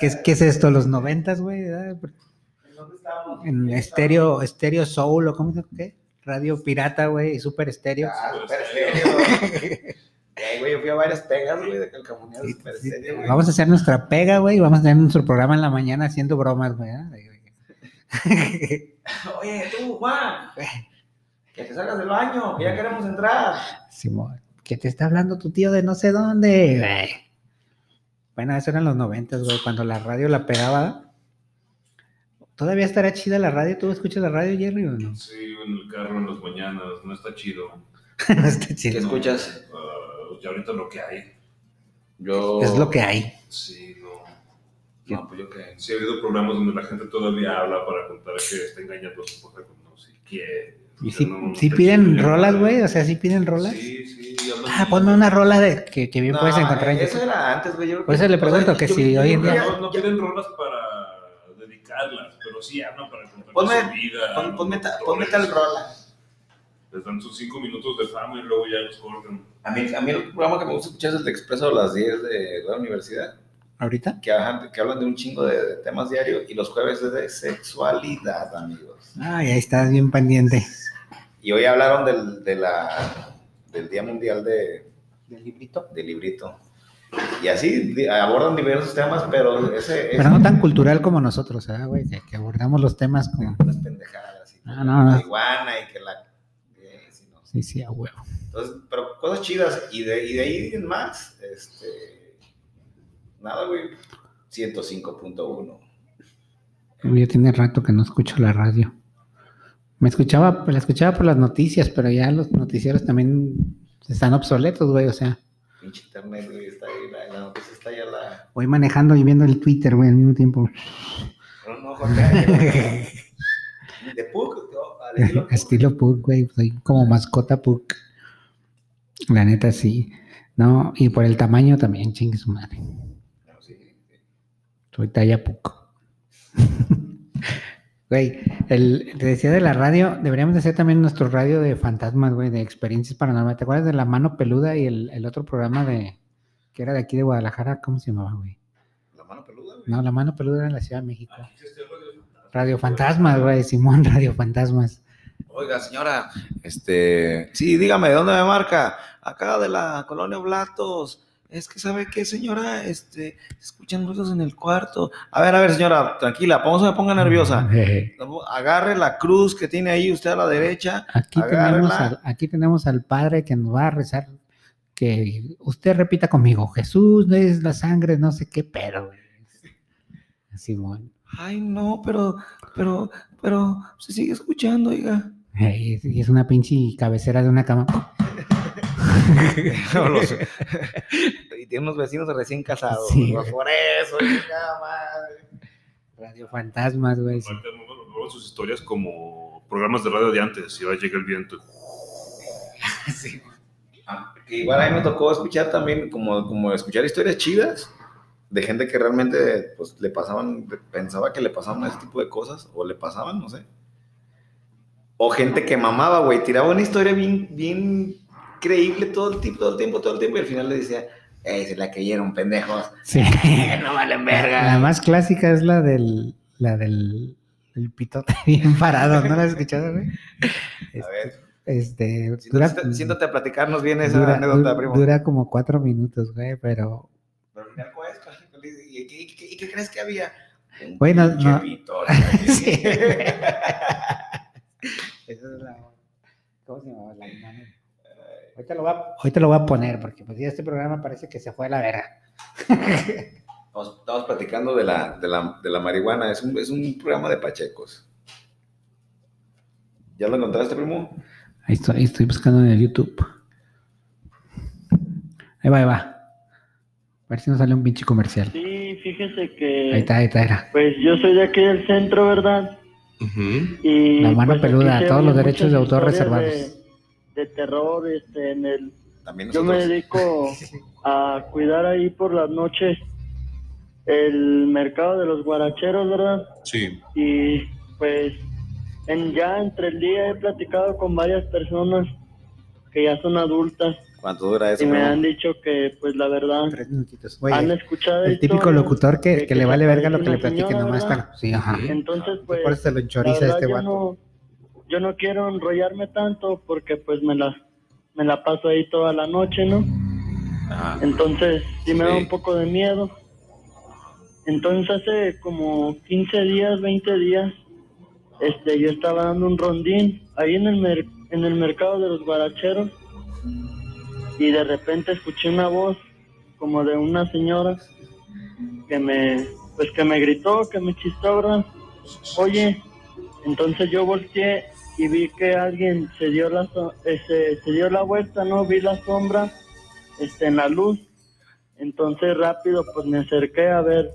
qué es, qué es esto? ¿Los noventas, güey? ¿verdad? En estéreo, estéreo soul o cómo se qué? Radio pirata, güey, y super estéreo. Ah, super estéreo. Ey, (laughs) güey, yo fui a varias pegas, güey, de calcamonía de super estéreo, güey. Vamos a hacer nuestra pega, güey, y vamos a tener nuestro programa en la mañana haciendo bromas, güey. ¿eh? (laughs) Oye, tú, Juan, (laughs) que te salgas del baño, que ya queremos entrar. Simón, ¿qué te está hablando tu tío de no sé dónde? güey? Bueno, eso eran los noventas, güey, cuando la radio la pegaba. ¿Todavía estará chida la radio? ¿Tú escuchas la radio, Jerry, o no? Sí, en el carro en las mañanas, no está chido. (laughs) no está ¿Qué chido. escuchas? Ah, ya ahorita lo que hay. Yo. Es lo que hay. Sí, no. No, pues yo que sí ha habido programas donde la gente todavía habla para contar que está engañando a su esposa con no sé quién. ¿Y si, no- no si piden rolas, güey? O sea, ¿sí piden rolas? Sí, sí, Ah, de- ponme una rola de, que, que bien No, puedes encontrar en Eso YouTube. era antes, güey. Por eso le o sea, pregunto que yo- si yo hoy en día- No, no piden rolas para dedicarlas, pero sí hablan para Ponme- su vida. pon- ponme ta- ponme tal rola. Les dan sus cinco minutos de fama y luego ya los cortan. A mí, a mí el programa que me gusta escuchar es el de Expreso a las 10 de la universidad, ¿Ahorita? que, hablan- que hablan de un chingo de, de temas diarios y los jueves es de sexualidad, amigos. Ay, ahí estás bien pendiente. Y hoy hablaron del, de la, del Día Mundial de, ¿Del librito? del Librito. Y así abordan diversos temas, pero ese es Pero no tan cultural como nosotros, ¿verdad, güey? Que, abordamos los temas como... unas pendejadas. y Ah, no, no. marihuana y que la... eh, sí, no. Sí, sí, a huevo. Entonces, pero cosas chidas. Y de, y de ahí en más, este. Nada, güey. 105.1. Ya tiene rato que no escucho la radio. Me escuchaba, la escuchaba por las noticias, pero ya los noticieros también están obsoletos, güey. O sea, Pinche internet, güey. Está ahí, la, la noticia está ya la. voy manejando y viendo el Twitter, güey, al mismo tiempo. No, no, Jorge. (laughs) De Puck, no, al estilo. Estilo Puck, güey. Soy como mascota Puck. La neta, sí. No, y por el tamaño también, chingue su madre. No, sí, sí. Soy talla Puck. (laughs) Güey, el, te decía de la radio, deberíamos de hacer también nuestro radio de fantasmas, güey, de experiencias paranormales. ¿Te acuerdas de La Mano Peluda y el, el otro programa de que era de aquí de Guadalajara? ¿Cómo se llamaba, güey? La mano peluda, güey. No, La Mano Peluda era en la Ciudad de México. Radio Fantasmas, güey, Simón, Radio Fantasmas. Oiga, señora, este. Sí, dígame, ¿de dónde me marca? Acá de la colonia Blatos. Es que, ¿sabe qué, señora? Este, escuchan ruidos en el cuarto. A ver, a ver, señora, tranquila, no se me ponga nerviosa. (laughs) Agarre la cruz que tiene ahí usted a la derecha. Aquí tenemos, al, aquí tenemos al Padre que nos va a rezar. Que usted repita conmigo, Jesús no es la sangre, no sé qué, pero. Simón. Ay, no, pero, pero, pero, se sigue escuchando, oiga. Ey, es- y es una pinche cabecera de una cama. (laughs) Los- (laughs) y tiene unos vecinos recién casados. Sí, ¿no? güey. Por eso, madre. Radio Fantasmas, güey. sí. Sus historias como programas de radio de antes, y va a llegar el viento. (laughs) Ah, que igual a mí me tocó escuchar también, como, como escuchar historias chidas de gente que realmente pues, le pasaban, pensaba que le pasaban ese tipo de cosas, o le pasaban, no sé. O gente que mamaba, güey, tiraba una historia bien, bien creíble todo el tiempo, todo el tiempo, todo el tiempo, y al final le decía, ¡Ey, se la creyeron, pendejos! Sí. (laughs) no valen verga. La más clásica es la del, la del el pitote (laughs) bien parado, ¿no la has escuchado, güey? (laughs) A ver, Este, dura, siéntate, a platicarnos bien esa dura, anécdota, primo. dura como cuatro minutos, güey, pero Pero. ¿Y qué, y qué- y qué crees que había? Bueno, no. pitote. Sí. Esa es la. ¿Cómo se llamaba? La imagen. Ahorita lo, voy a, ahorita lo voy a poner porque pues ya este programa parece que se fue a la verga. (laughs) Estamos, estamos platicando de la, de, la, de la marihuana. Es un, es un programa de pachecos. ¿Ya lo encontraste, primo? Ahí estoy, ahí estoy buscando en el YouTube. Ahí va, ahí va. A ver si nos sale un pinche comercial. Sí, fíjese que Ahí está, ahí está, era. pues yo soy de aquí del centro, ¿verdad? Y La mano pues, peluda, todos los derechos de autor reservados. De, de terror, este, en el También yo me dedico (laughs) a cuidar ahí por las noches el mercado de los guaracheros, ¿verdad? Sí. Y pues en ya entre el día he platicado con varias personas que ya son adultas ¿Cuánto dura eso, y me han dicho que pues la verdad Tres minutitos. Oye, han escuchado el típico locutor que, que le vale verga lo que le platiquen nomás. Sí, ajá. Entonces, pues, Por eso se lo la enchoriza este no, yo no quiero enrollarme tanto porque pues me la, me la paso ahí toda la noche, ¿no? Entonces, sí me da un poco de miedo. Entonces, hace como 15 días, 20 días, este, yo estaba dando un rondín ahí en el, mer- en el mercado de los guaracheros y de repente escuché una voz como de una señora que me, pues que me gritó, que me chistó, ¿verdad? Oye, entonces yo volteé y vi que alguien se dio la, so- eh, se, se dio la vuelta, ¿no? Vi la sombra este, en la luz. Entonces rápido pues me acerqué a ver,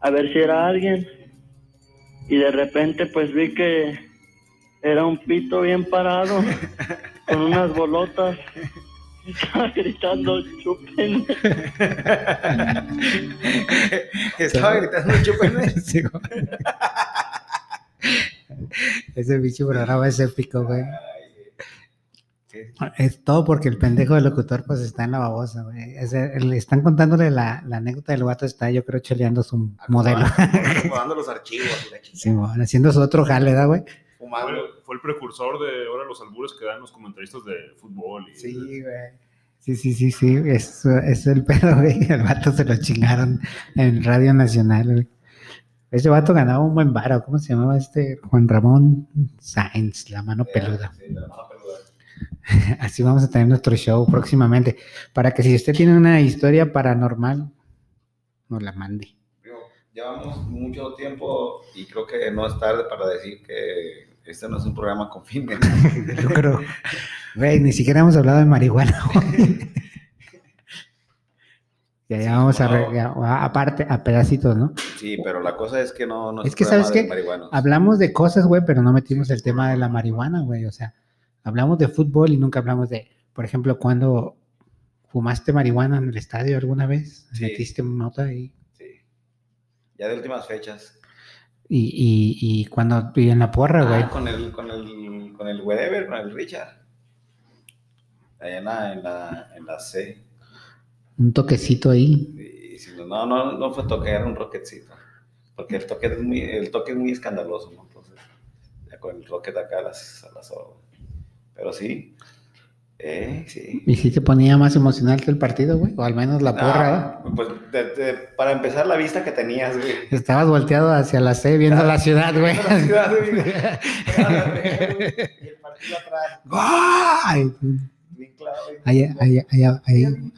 a ver si era alguien. Y de repente pues vi que era un pito bien parado, (laughs) con unas bolotas. Estaba gritando, chupen. Estaba gritando, chúpenme. (laughs) (laughs) Ese bicho programa es épico, güey. Es todo porque el pendejo del locutor pues está en la babosa, güey. Es- le están contándole la, la anécdota del vato, está yo creo cheleando su modelo. Acomodando los archivos. y. Sí, bueno, haciendo su otro jale, ¿verdad, güey? Fue, fue el precursor de ahora los albures que dan los comentaristas de fútbol. Y, Sí, güey. Sí, sí, sí, sí, es, es el pedo, güey. El vato se lo chingaron en Radio Nacional, güey. Ese vato ganaba un buen varo, ¿cómo se llamaba este? Juan Ramón Sáenz, la mano peluda. Sí, de la mano peluda. (laughs) Así vamos a tener nuestro show próximamente. Para que si usted tiene una historia paranormal, nos la mande. Llevamos mucho tiempo y creo que no es tarde para decir que este no es un programa con fin de (laughs) Yo creo, güey, ni siquiera hemos hablado de marihuana. (laughs) ya, ya vamos a, re- ya, a- aparte, a pedacitos, ¿no? Sí, pero la cosa es que no, no Es que, ¿sabes marihuanos. Hablamos de cosas, güey, pero no metimos el tema de la marihuana, güey. O sea, hablamos de fútbol y nunca hablamos de, por ejemplo, cuando fumaste marihuana en el estadio alguna vez, Sí. metiste nota y, Sí. Ya de últimas fechas. y, y, y cuando y en la porra, güey. Ah, con el, con el, con el whatever, con el Richard. Allá en la, en la, en la C. un toquecito ahí. No, no, no, fue toque, era un rocketcito. Porque el toque es muy, el toque es muy escandaloso, ¿no? Entonces, ya con el rocket acá las, las Pero sí, eh, sí. ¿Y si te ponía más emocional que el partido, güey? O al menos la porra, Ah, pues de- de- para empezar, la vista que tenías, güey. Estabas volteado hacia la C viendo la ciudad, güey. (laughs) La ciudad, güey. Y el partido atrás. ¡Ay! Allá, allá, allá,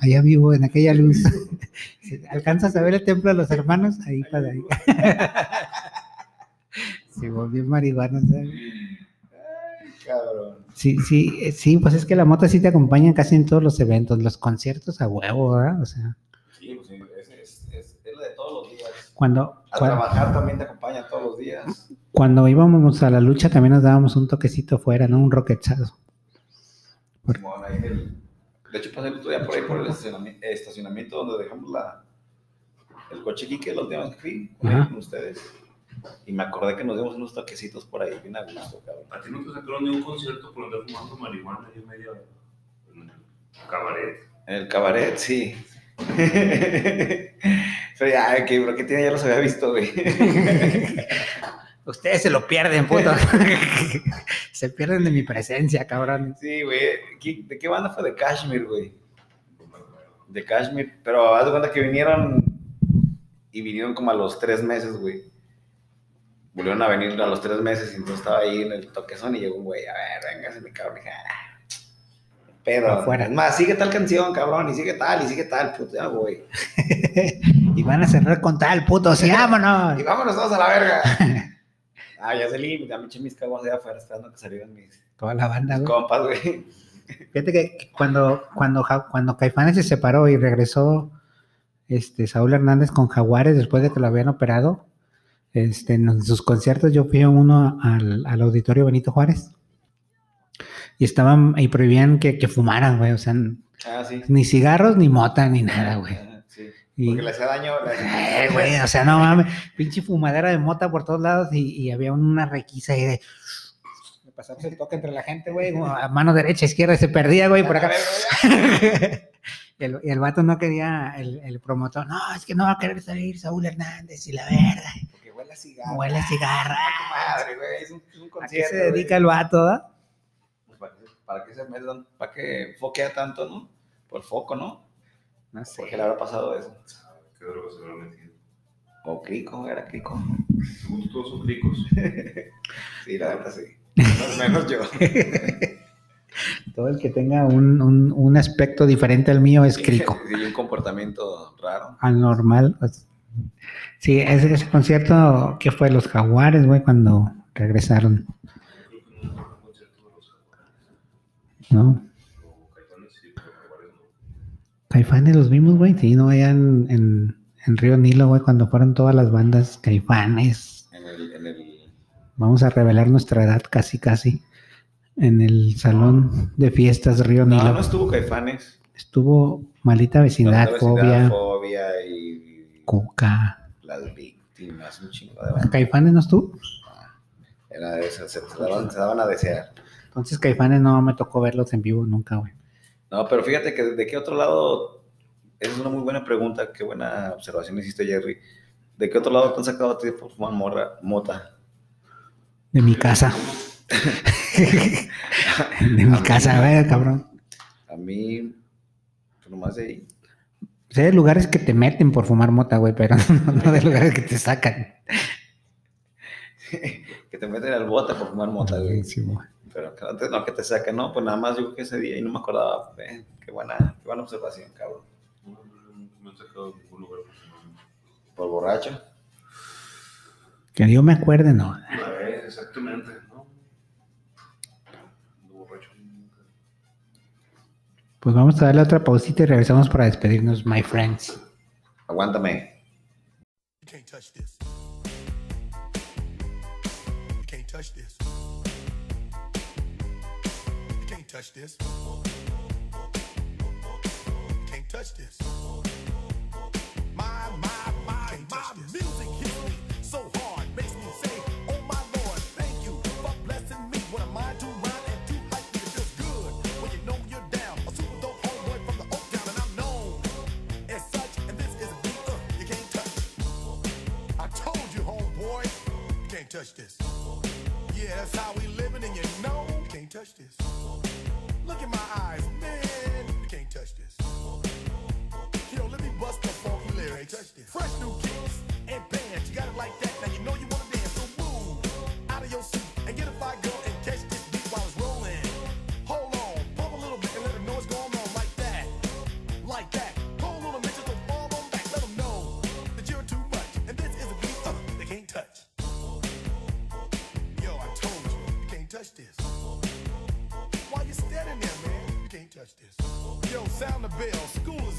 allá, vivo en aquella luz. (laughs) ¿Alcanzas a ver el templo de los hermanos? Ahí para ahí. (laughs) Vos bien marihuana, ¿sabes? Cabrón. Sí, sí, eh, sí, pues es que la moto sí te acompaña casi en todos los eventos, los conciertos a huevo, ¿verdad? O sea, Sí, pues sí, es, es, es, es lo de todos los días. cuando, A trabajar también te acompaña todos los días. cuando íbamos a la lucha también nos dábamos un toquecito fuera, ¿no? Un roquechazo. Simón, ahí el- de hecho, pasé el otro día por ahí por el estacionami- estacionamiento donde dejamos la, el coche Quique, la última que fui con ustedes. Y me acordé que nos dimos unos toquecitos por ahí, bien a gusto, cabrón. A ti no te sacaron ni un concierto por andar fumando marihuana y medio en el cabaret. En el cabaret, sí. Pero ya, que lo que tiene ya los había visto, güey. (laughs) Ustedes se lo pierden, (laughs) puto. (laughs) se pierden de mi presencia, cabrón. Sí, güey. ¿Qué- ¿De qué banda fue? De Kashmir, güey. De Kashmir. Pero haz de cuenta que vinieron y vinieron como a los tres meses, güey. Volvieron a venir a los tres meses y entonces estaba ahí en el toquezón y llegó un güey, a ver, véngase mi cabrón. "Ah, Pero, Afuera. es más, sigue tal canción, cabrón, y sigue tal, y sigue tal, puto, ya voy. (laughs) y van a cerrar con tal, puto, sí, vámonos. Y vámonos todos a la verga. Ah, ya salí, ya me eché mis caguas allá afuera esperando que salieran mis Toda la banda, güey. compas, güey. Fíjate que cuando, cuando, cuando Caifanes se separó y regresó este, Saúl Hernández con Jaguares después de que lo habían operado, este, en sus conciertos yo fui a uno al, al auditorio Benito Juárez y estaban y prohibían que, que fumaran, güey, o sea, Ah, sí. ni cigarros ni mota ni nada, güey. Ah. Y- Porque le hacía daño. le- Eh, güey, o sea, no mames, pinche fumadera de mota por todos lados y, y había una requisa ahí de... Me pasamos el toque entre la gente, güey, como a mano derecha, izquierda, se perdía, güey, por acá. (laughs) y, el, el vato no quería, el, el promotor, no, es que no va a querer salir Saúl Hernández y la verga. Porque huele a cigarro. Huele a cigarra. Madre, güey, es un, es un ¿A qué concierto. se dedica el vato, da? güey. ¿Para para qué se metan? ¿Para qué foquea tanto, no? Por foco, ¿no? No ¿Por sé. qué le habrá pasado eso? ¿Qué droga se habrá metido? O crico, era crico. Según todos son ricos. Sí, la verdad sí. (laughs) O menos yo. (laughs) Todo el que tenga un, un, un aspecto diferente al mío es crico. Sí, (laughs) un comportamiento raro. anormal. pues. Sí, ese, ese concierto que fue los jaguares, güey, cuando regresaron, Creo que no Caifanes los vimos, güey, sí, no, allá en, en, en Río Nilo, güey, cuando fueron todas las bandas Caifanes. En el, en el, Vamos a revelar nuestra edad casi, casi. En el salón de fiestas Río no, Nilo. no estuvo Caifanes. Estuvo Malita Vecindad, Fobia, Fobia y Coca. las víctimas, un chingo de bandas. ¿Caifanes no estuvo? Era de esas, se, se daban, se daban a desear. Entonces Caifanes no me tocó verlos en vivo nunca, güey. No, pero fíjate que de qué otro lado, esa es una muy buena pregunta, qué buena observación hiciste, Jerry. ¿De qué otro lado te han sacado a ti por fumar morra, mota? De mi casa. de mi (laughs) casa, a ver, cabrón. A mí, pues nomás de ahí. Sé de lugares que te meten por fumar mota, güey, pero (laughs) no, no de lugares que te sacan. (laughs) que te meten al bote por fumar mota, güey. Sí, güey. Pero que antes no, que te sacan, no, pues nada más yo creo que ese día y no me acordaba. eh, qué buena, qué buena observación, cabrón. No, no, no me han sacado de ningún lugar. Por borracho. Que yo me acuerde, no. Una vez, exactamente, ¿no? Borracho. Pues vamos a darle otra pausita y regresamos para despedirnos, my friends. Aguántame. You can't touch this. Touch this. Can't touch this. My, my, my, my music hits me so hard, makes me say, Oh my Lord, thank you for blessing me. When I'm mind to rhyme and hype, it feels good when you know you're down. A super dope homeboy from the Oak Town, and I'm known as such. And this is a beat uh, you can't touch. I told you, homeboy, you can't touch this.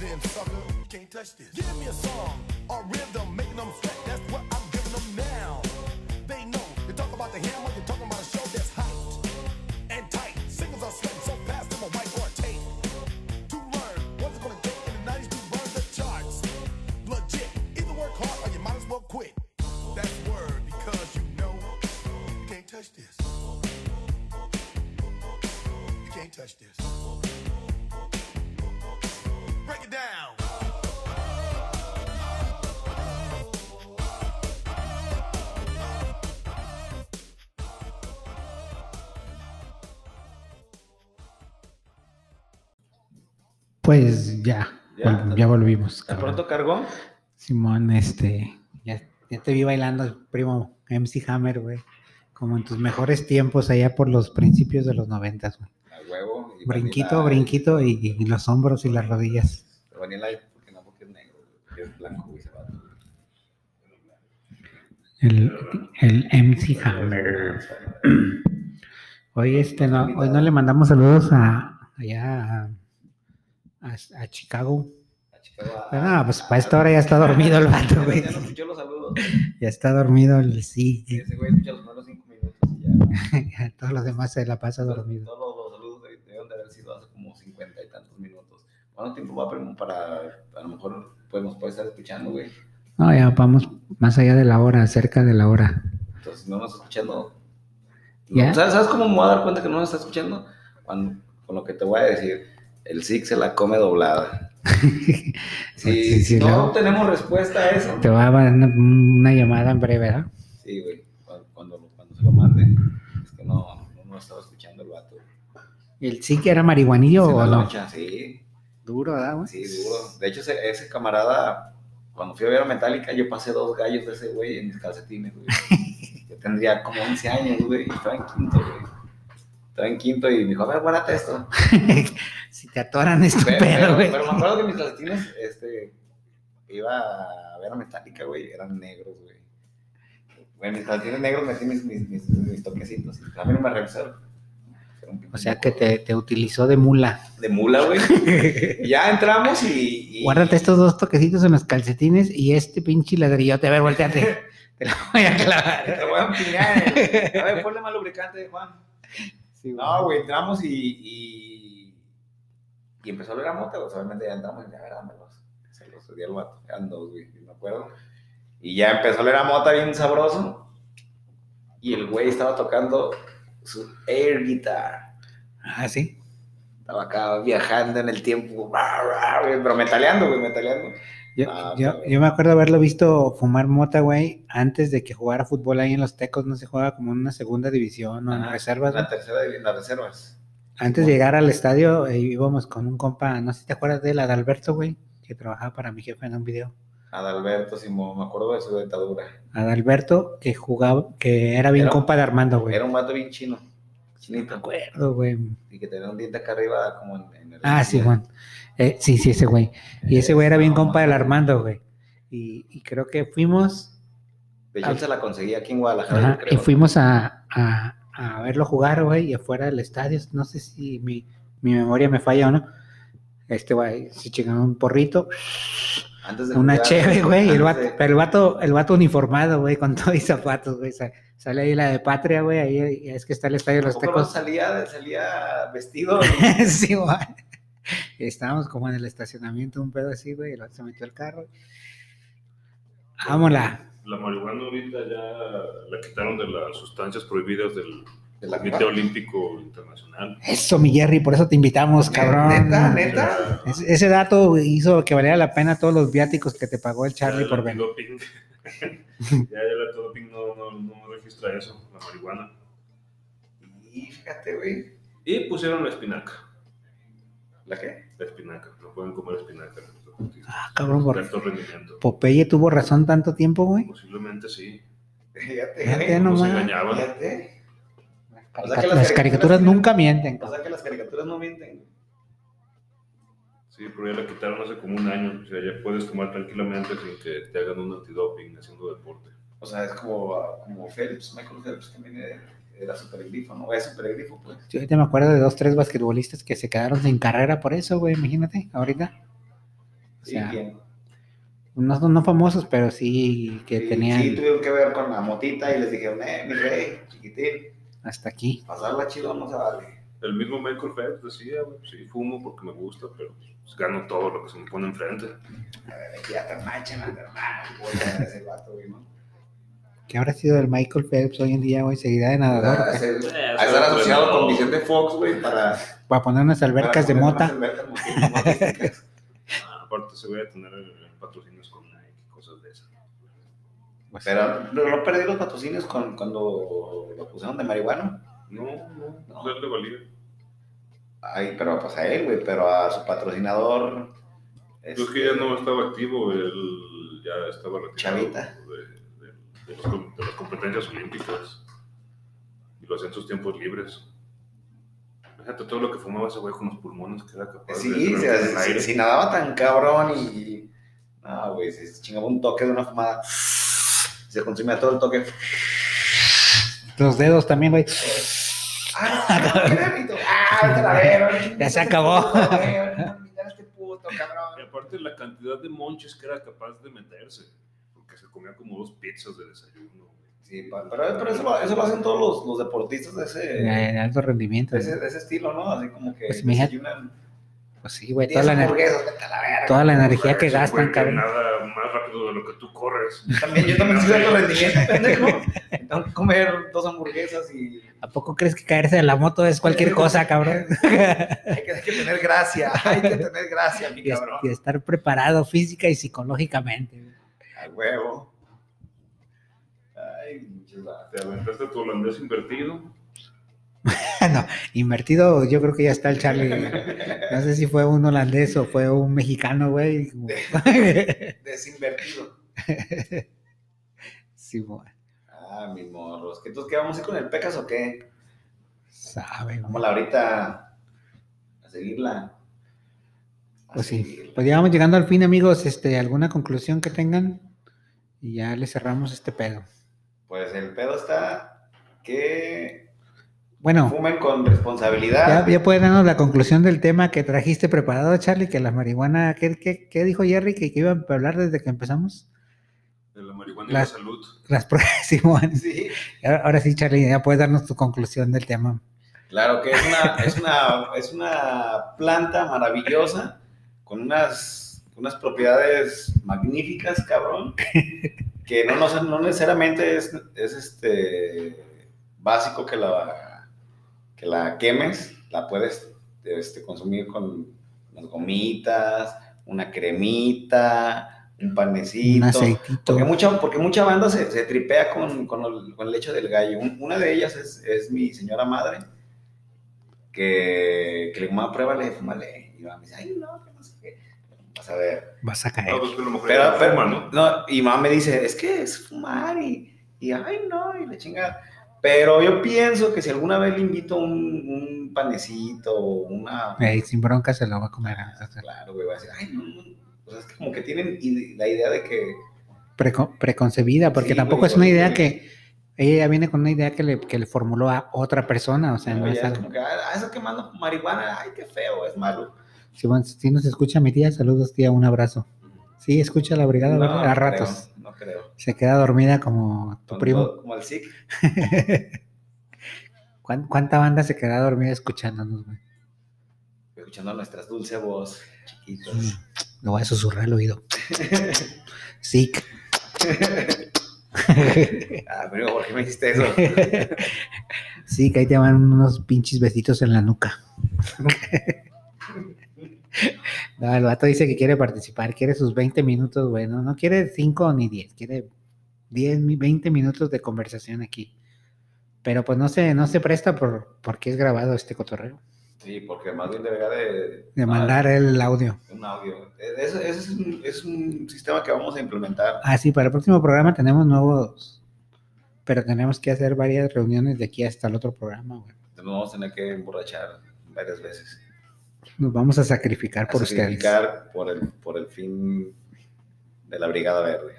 In, sucker. Can't touch this. Give me a song or rhythm, Pues ya, Ya. vol- ya volvimos. ¿De pronto cargó? Simón, este, ya, ya te vi bailando, primo MC Hammer, güey. Como en tus mejores tiempos allá por los principios de los noventas, güey. A huevo. y Brinquito, Vanilla- brinquito y, y los hombros y las rodillas. Vanilla Ice, porque no, porque es negro, es blanco, güey, ese vato. El, el MC Hammer. Hoy este no, hoy no le mandamos saludos a allá a, a- a Chicago. Pero no, pues para esta hora (laughs) ya está dormido el vato, güey. Ya escuchó los saludos. Ya está dormido el sí. Ese güey escucha los primeros cinco minutos y ya. (laughs) Todos los demás se la pasa dormido. Todos los saludos de- deben de haber sido hace como cincuenta y tantos minutos. ¿Cuánto tiempo va para, a lo mejor, pues nos puede estar escuchando, güey? No, ya vamos más allá de la hora, cerca de la hora. Entonces, no nos está escuchando. ¿Ya? ¿Sabes, ¿Sabes cómo me voy a dar cuenta que no nos está escuchando? Cuando, con lo que te voy a decir, el SIG se la come doblada. (laughs) Si Sí, sí, no tenemos respuesta a eso, Te va a dar una, una llamada en breve, ¿verdad? sí, güey, cuando, cuando, se lo mande, es que no, no estaba escuchando el vato. ¿El sí que era marihuanillo Se o no? sí, Duro, ¿verdad, güey? sí, duro. De hecho, ese, ese camarada, cuando fui a ver a Metallica, yo pasé dos gallos de ese güey en mis calcetines, güey. (laughs) Yo tendría como 11 años, güey, y estaba en quinto, güey. Estaba en quinto y me dijo, a ver, guárdate esto. (laughs) Si te atoran es tu Pero, pero, güey. pero me acuerdo que mis calcetines, este, iba a ver a Metallica, güey, eran negros, güey. Güey, mis calcetines negros metí mis, mis, mis, mis toquecitos. A mí no me revisaron. O sea que te, te utilizó de mula. De mula, güey. (laughs) Ya entramos y... y- Guárdate estos dos toquecitos en los calcetines y este pinche ladrillote. A ver, volteate. (laughs) Te lo voy a clavar. Te voy a empinar. A ver, ponle más lubricante, Juan. Sí, güey. No, güey, entramos y, y, y empezó a oler a mota, pues obviamente ya entramos y ya dámelos. Se los di al vato, eran dos, güey, me acuerdo. Y ya empezó a oler a mota bien sabroso. Y el güey estaba tocando su air guitar. Ah, sí. Estaba acá viajando en el tiempo, pero metaleando, güey, metaleando. Yo, Ah, yo, yo me acuerdo haberlo visto fumar mota, güey, antes de que jugara fútbol ahí en los Tecos. No se juega como en una segunda división o en reservas. La güey. tercera en las reservas. Antes de llegar al estadio, eh, íbamos con un compa, no sé si te acuerdas de él, Adalberto, güey, que trabajaba para mi jefe en un video. Adalberto, Simón, me acuerdo de su dentadura. Adalberto, que jugaba, que era bien Era- compa de Armando, güey. Era un vato bien chino, Me chinito. acuerdo, güey. Y que tenía un diente acá arriba como en, en el... Ah, sí, Juan. Eh, sí, sí, ese güey. Y ese güey era bien compa del Armando, güey. Y, y creo que fuimos, De hecho, se la conseguía aquí en Guadalajara, ajá, yo creo. y fuimos a, a, a verlo jugar, güey, y afuera del estadio, no sé si mi, mi memoria me falla o no. Este güey se chingó un porrito, Antes de una jugar, cheve, güey, y el antes vato, de- pero el vato, el vato uniformado, güey, con todo y zapatos, güey. sa- Sale ahí la de Patria, güey, ahí es que está el estadio de los ¿Tampoco no Tecos. salía, salía vestido? (laughs) sí, güey. (laughs) Estábamos como en el estacionamiento, un pedo así, güey, el se metió al carro. Vámonos. La marihuana ahorita ya la quitaron de las sustancias prohibidas del ¿De la Comité Olímpico Internacional. Eso, mi Jerry, por eso te invitamos, cabrón. ¿Neta? ¿Neta? Es- ese dato hizo que valiera la pena todos los viáticos que te pagó el Charlie (laughs) Ya por el venir. antidoping- ya el antidoping no, no, no registra eso, la marihuana. Y fíjate, güey. Y pusieron la espinaca. ¿La qué? La espinaca, no pueden comer espinaca. Ah, cabrón, por. Popeye tuvo razón tanto tiempo, güey. Posiblemente sí. Fíjate, Fíjate güey. Nos nomás. engañaban. Fíjate. O sea Carica- que las las caricaturas nunca mienten. O sea que las caricaturas no mienten. Sí, pero ya la quitaron hace como un año. O sea, ya puedes tomar tranquilamente sin que te hagan un antidoping haciendo deporte. O sea, es como, como Phelps, Michael Phelps también era, era super grifo, ¿no? Es super grifo, pues. Yo ahorita me acuerdo de dos, tres basquetbolistas que se quedaron sin carrera por eso, güey, imagínate, ahorita. O Sí, sea, ¿quién? no, no famosos, pero sí que Sí, tenían sí, tuvieron que ver con la motita y les dijeron, eh, mi rey, chiquitín, hasta aquí. pasarla chido no se vale. El mismo Michael Phelps decía, güey, sí, fumo porque me gusta, pero pues, gano todo lo que se me pone enfrente. Ya te manches, man, hermano, güey, a ese vato, güey, ¿no? ¿Qué habrá sido del Michael Phelps hoy en día, güey? ¿Seguirá de nadador? A o qué? ser- a estar asociado con Vicente Fox, güey, para... Para poner unas albercas de mota. albercas. (laughs) Ah, aparte se voy a tener eh, patrocinios con Nike, cosas de esas. Pues, Pero no, no perdí los patrocinios con, cuando lo pusieron de marihuana. No, no, no. le valía. Ay, pero pues a él, güey, pero a su patrocinador. Yo es que ya no estaba activo, él ya estaba retirado Chavita. De, de- los las competencias olímpicas y lo hacía en sus tiempos libres. Fíjate todo lo que fumaba ese güey con los pulmones que era capaz Sí, de el si- nadaba tan cabrón y. No, güey, se chingaba un toque de una fumada. Se consumía todo el toque. Los dedos también, güey. ¡Ah! ¡Ah, la! Ya se acabó. Este puto, cabrón. Y aparte la cantidad de monches que era capaz de meterse, comía como dos pizzas de desayuno. güey. Sí, pero, pero eso, lo, eso lo hacen todos los, los deportistas de ese, De alto rendimiento. de ese, de ese estilo, ¿no? Así como que Pues, desayunan Pues sí, güey. 10 Toda la, verga. toda la energía que gastan, cabrón. Nada más rápido de lo que tú corres. También, yo también estoy dando rendimiento, (laughs) pendejo. Tengo que comer dos hamburguesas y ¿A poco crees que caerse de la moto es cualquier cosa, cabrón? (laughs) hay que, hay que tener gracia, hay que tener gracia, mi cabrón. y estar preparado física y psicológicamente. A huevo. Ay, muchas gracias. Te aventaste tu holandés invertido. (laughs) no, invertido, yo creo que ya está el Charlie. No sé si fue un holandés o fue un mexicano, güey. (laughs) Desinvertido. (laughs) sí, güey. Ah, mis morros. ¿Qué, entonces, ¿Qué vamos a ir con el Pecas o qué? Sabe. Vamos ahorita a seguirla. A Pues sí. Pues ya vamos llegando al fin, amigos. Este, ¿alguna conclusión que tengan? Y ya le cerramos este pedo. Pues el pedo está que Bueno, fumen con responsabilidad. ya, ya puedes darnos la conclusión del tema que trajiste preparado, Charlie, que la marihuana, ¿qué, qué, qué dijo Jerry que, que iban a hablar desde que empezamos? De la marihuana y la salud. Las pruebas, (laughs) Simón. Sí, Ahora ahora sí, Charlie, ya puedes darnos tu conclusión del tema. claro que es una, es una, es una planta maravillosa con unas, unas propiedades magníficas, cabrón, (laughs) que no, no, no necesariamente es, es este básico que la, que la quemes, la puedes este, consumir con unas gomitas, una cremita, un panecito. Un aceitito. Porque mucha, porque mucha banda se, se tripea con, con el, con el leche del gallo. Un- una de ellas es, es mi señora madre, que, que le mamá, pruébale, fúmale. Y me dice, ay, no, que no sé qué. Vas a ver. Vas a caer. Ah, pues Pero, pero- fuma, ¿no? no, y mamá me dice, es que es fumar y, y ay, no, y la chingada. Pero yo pienso que si alguna vez le invito un, un panecito o una... Ey, sin bronca se lo va a comer. Claro, güey, va a decir, ay, no, no. O sea, es que como que tienen la idea de que... Preco- preconcebida, porque Sí, tampoco güey, es una idea que ella ya viene con una idea que le, que le formuló a otra persona, o sea, no ya es es algo. como que, ah, eso quemando marihuana, ay, qué feo, es malo. Si, si nos escucha mi tía, saludos tía, un abrazo. Sí, escucha la brigada a ratos. creo, no creo. Se queda dormida como tu primo. Como el SIC. (laughs) ¿Cuán- ¿Cuánta banda se queda dormida escuchándonos, güey? Escuchando nuestras dulce voz, chiquitos. Lo voy a susurrar al oído. (laughs) Sí. (laughs) ah, pero ¿por qué me hiciste eso? Sí, que ahí te van unos pinches besitos en la nuca. (laughs) No, el vato dice que quiere participar, quiere sus 20 minutos, bueno, no quiere 5 ni 10, quiere 10, mi- 20 minutos de conversación aquí. Pero pues no se, no se presta por, porque es grabado este cotorreo. Sí, porque más bien debería de... De mandar el audio. Un audio. Ese, ese es, un, es un sistema que vamos a implementar. Ah, sí, para el próximo programa tenemos nuevos, pero tenemos que hacer varias reuniones de aquí hasta el otro programa, güey. Nos vamos a tener que emborrachar varias veces. Nos vamos a sacrificar por a ustedes. sacrificar por el, por el fin de la Brigada Verde.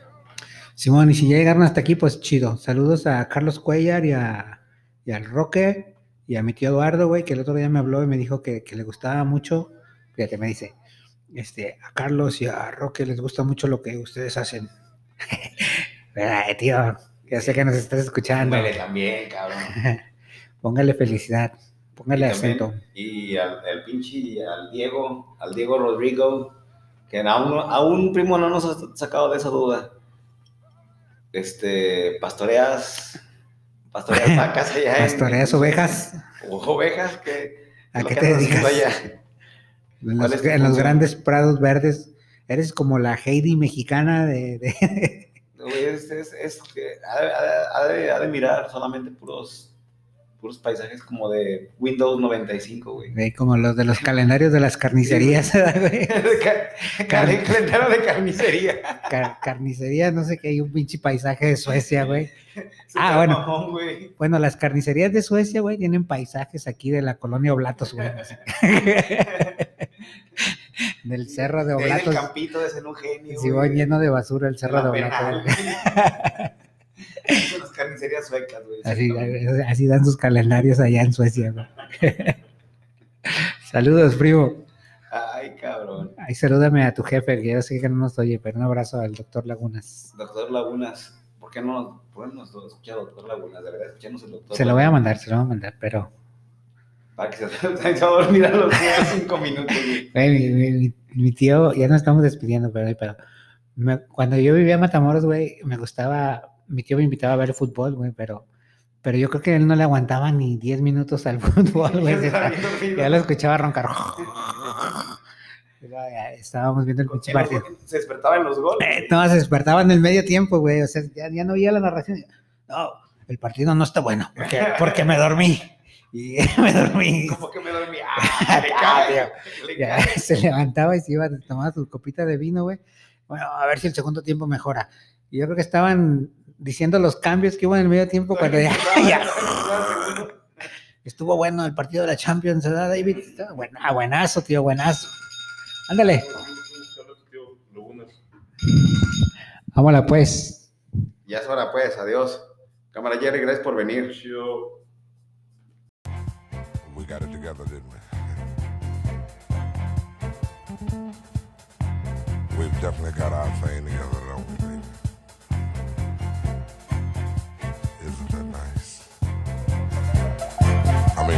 Simón, y si ya llegaron hasta aquí, pues chido. Saludos a Carlos Cuellar y, a, y al Roque y a mi tío Eduardo, güey, que el otro día me habló y me dijo que, que le gustaba mucho. Fíjate, me dice, este, a Carlos y a Roque les gusta mucho lo que ustedes hacen. (laughs) ¿Verdad, tío? Ya sé que nos estás escuchando. También, cabrón. (laughs) Póngale felicidad. Póngale Y también- acento. Y al, al pinche, al Diego, al Diego Rodrigo, que aún, aún primo no nos ha sacado de esa duda. Este, pastoreas, pastoreas (laughs) vacas allá Pastoreas en- ovejas. ovejas, que ¿A qué te dedicas? allá. En ¿Cuál los, en grandes prados verdes. Eres como la Heidi mexicana de, Es, es, es que ha, de- ha de- ha de, ha de mirar solamente puros, puros paisajes como de Windows 95, güey. como los de los calendarios de las (laughs) carnicerías. (laughs) güey. (laughs) Cal- Calendario de carnicería. Car- carnicería, no sé qué, hay un pinche paisaje de Suecia, güey. Ah, bueno. mamón, güey. Bueno, las carnicerías de Suecia, güey, tienen paisajes aquí de la colonia Oblatos, güey. Del cerro de Oblatos. campito de ser un genio. Sí, güey, lleno de basura el cerro de la Oblatos. Son las carnicerías suecas, güey. Así, así dan sus calendarios allá en Suecia, güey. (laughs) Saludos, primo. Ay, cabrón. Ahí salúdame a tu jefe, que yo sé que no nos oye, pero un abrazo al doctor Lagunas. Doctor Lagunas. ¿Por qué no, por qué no nos escucha Doctor Lagunas? De verdad, escuchamos el doctor. Se lo voy a mandar, se lo voy a mandar, pero Para que se, (laughs) se va a dormir a los cinco minutos, güey. Güey, mi, mi- mi- mi tío, ya nos estamos despidiendo, pero, pero me- cuando yo vivía en Matamoros, güey, me gustaba, mi tío me invitaba a ver fútbol, güey, pero, pero yo creo que él no le aguantaba ni 10 minutos al (laughs) fútbol, güey. Ya, lo escuchaba roncar. (laughs) Estábamos viendo el pinche partido. Se despertaba en los goles. Eh, no, se despertaba en el medio tiempo, güey, o sea, ya, ya no oía la narración. No, el partido no está bueno, porque, porque me dormí. Y (laughs) me dormí. Como que me dormí. ¡Ah! Le cae. Le Ya, se levantaba y se iba a tomar su copita de vino, güey. Bueno, a ver si el segundo tiempo mejora. Y yo creo que estaban diciendo los cambios que hubo en el medio tiempo cuando ya, (laughs) ya estuvo bueno el partido de la Champions, ¿verdad, David? Ah, buenazo, tío, buenazo. Ándale, vámonos pues. Ya es hora, pues. Adiós. Cámara Jerry, gracias por venir. We got it together, didn't we? We've definitely got our thing together, don't we,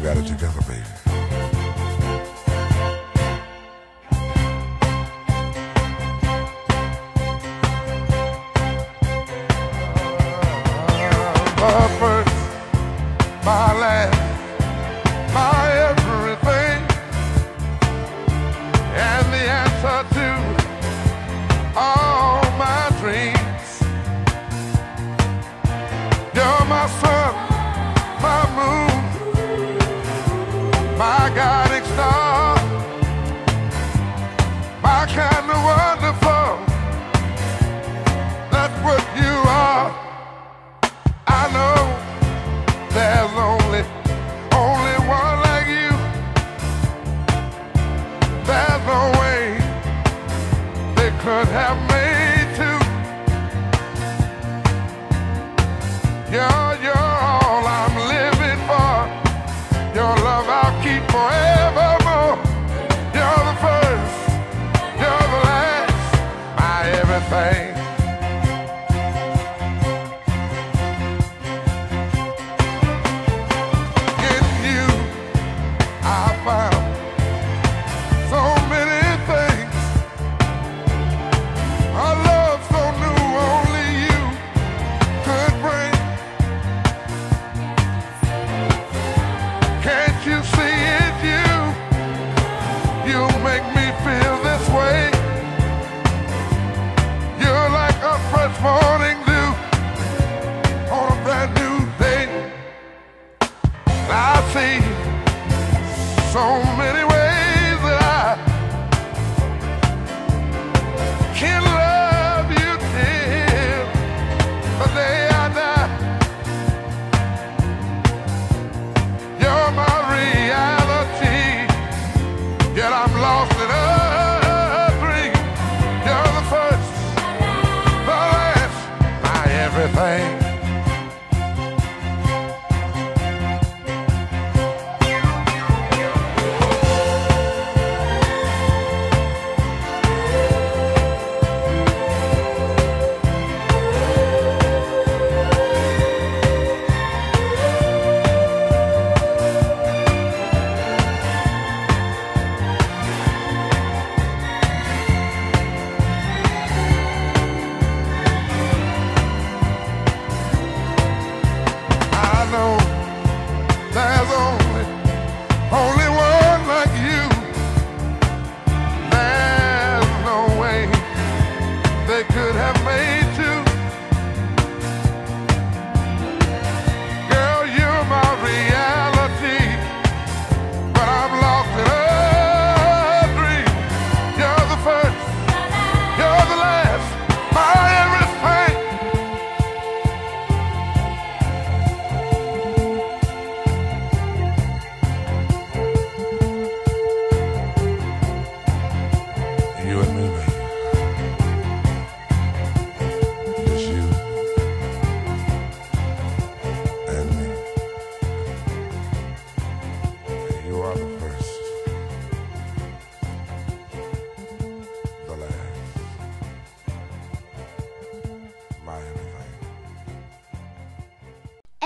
We've got it together, baby.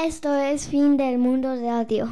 Esto es Fin del Mundo Radio.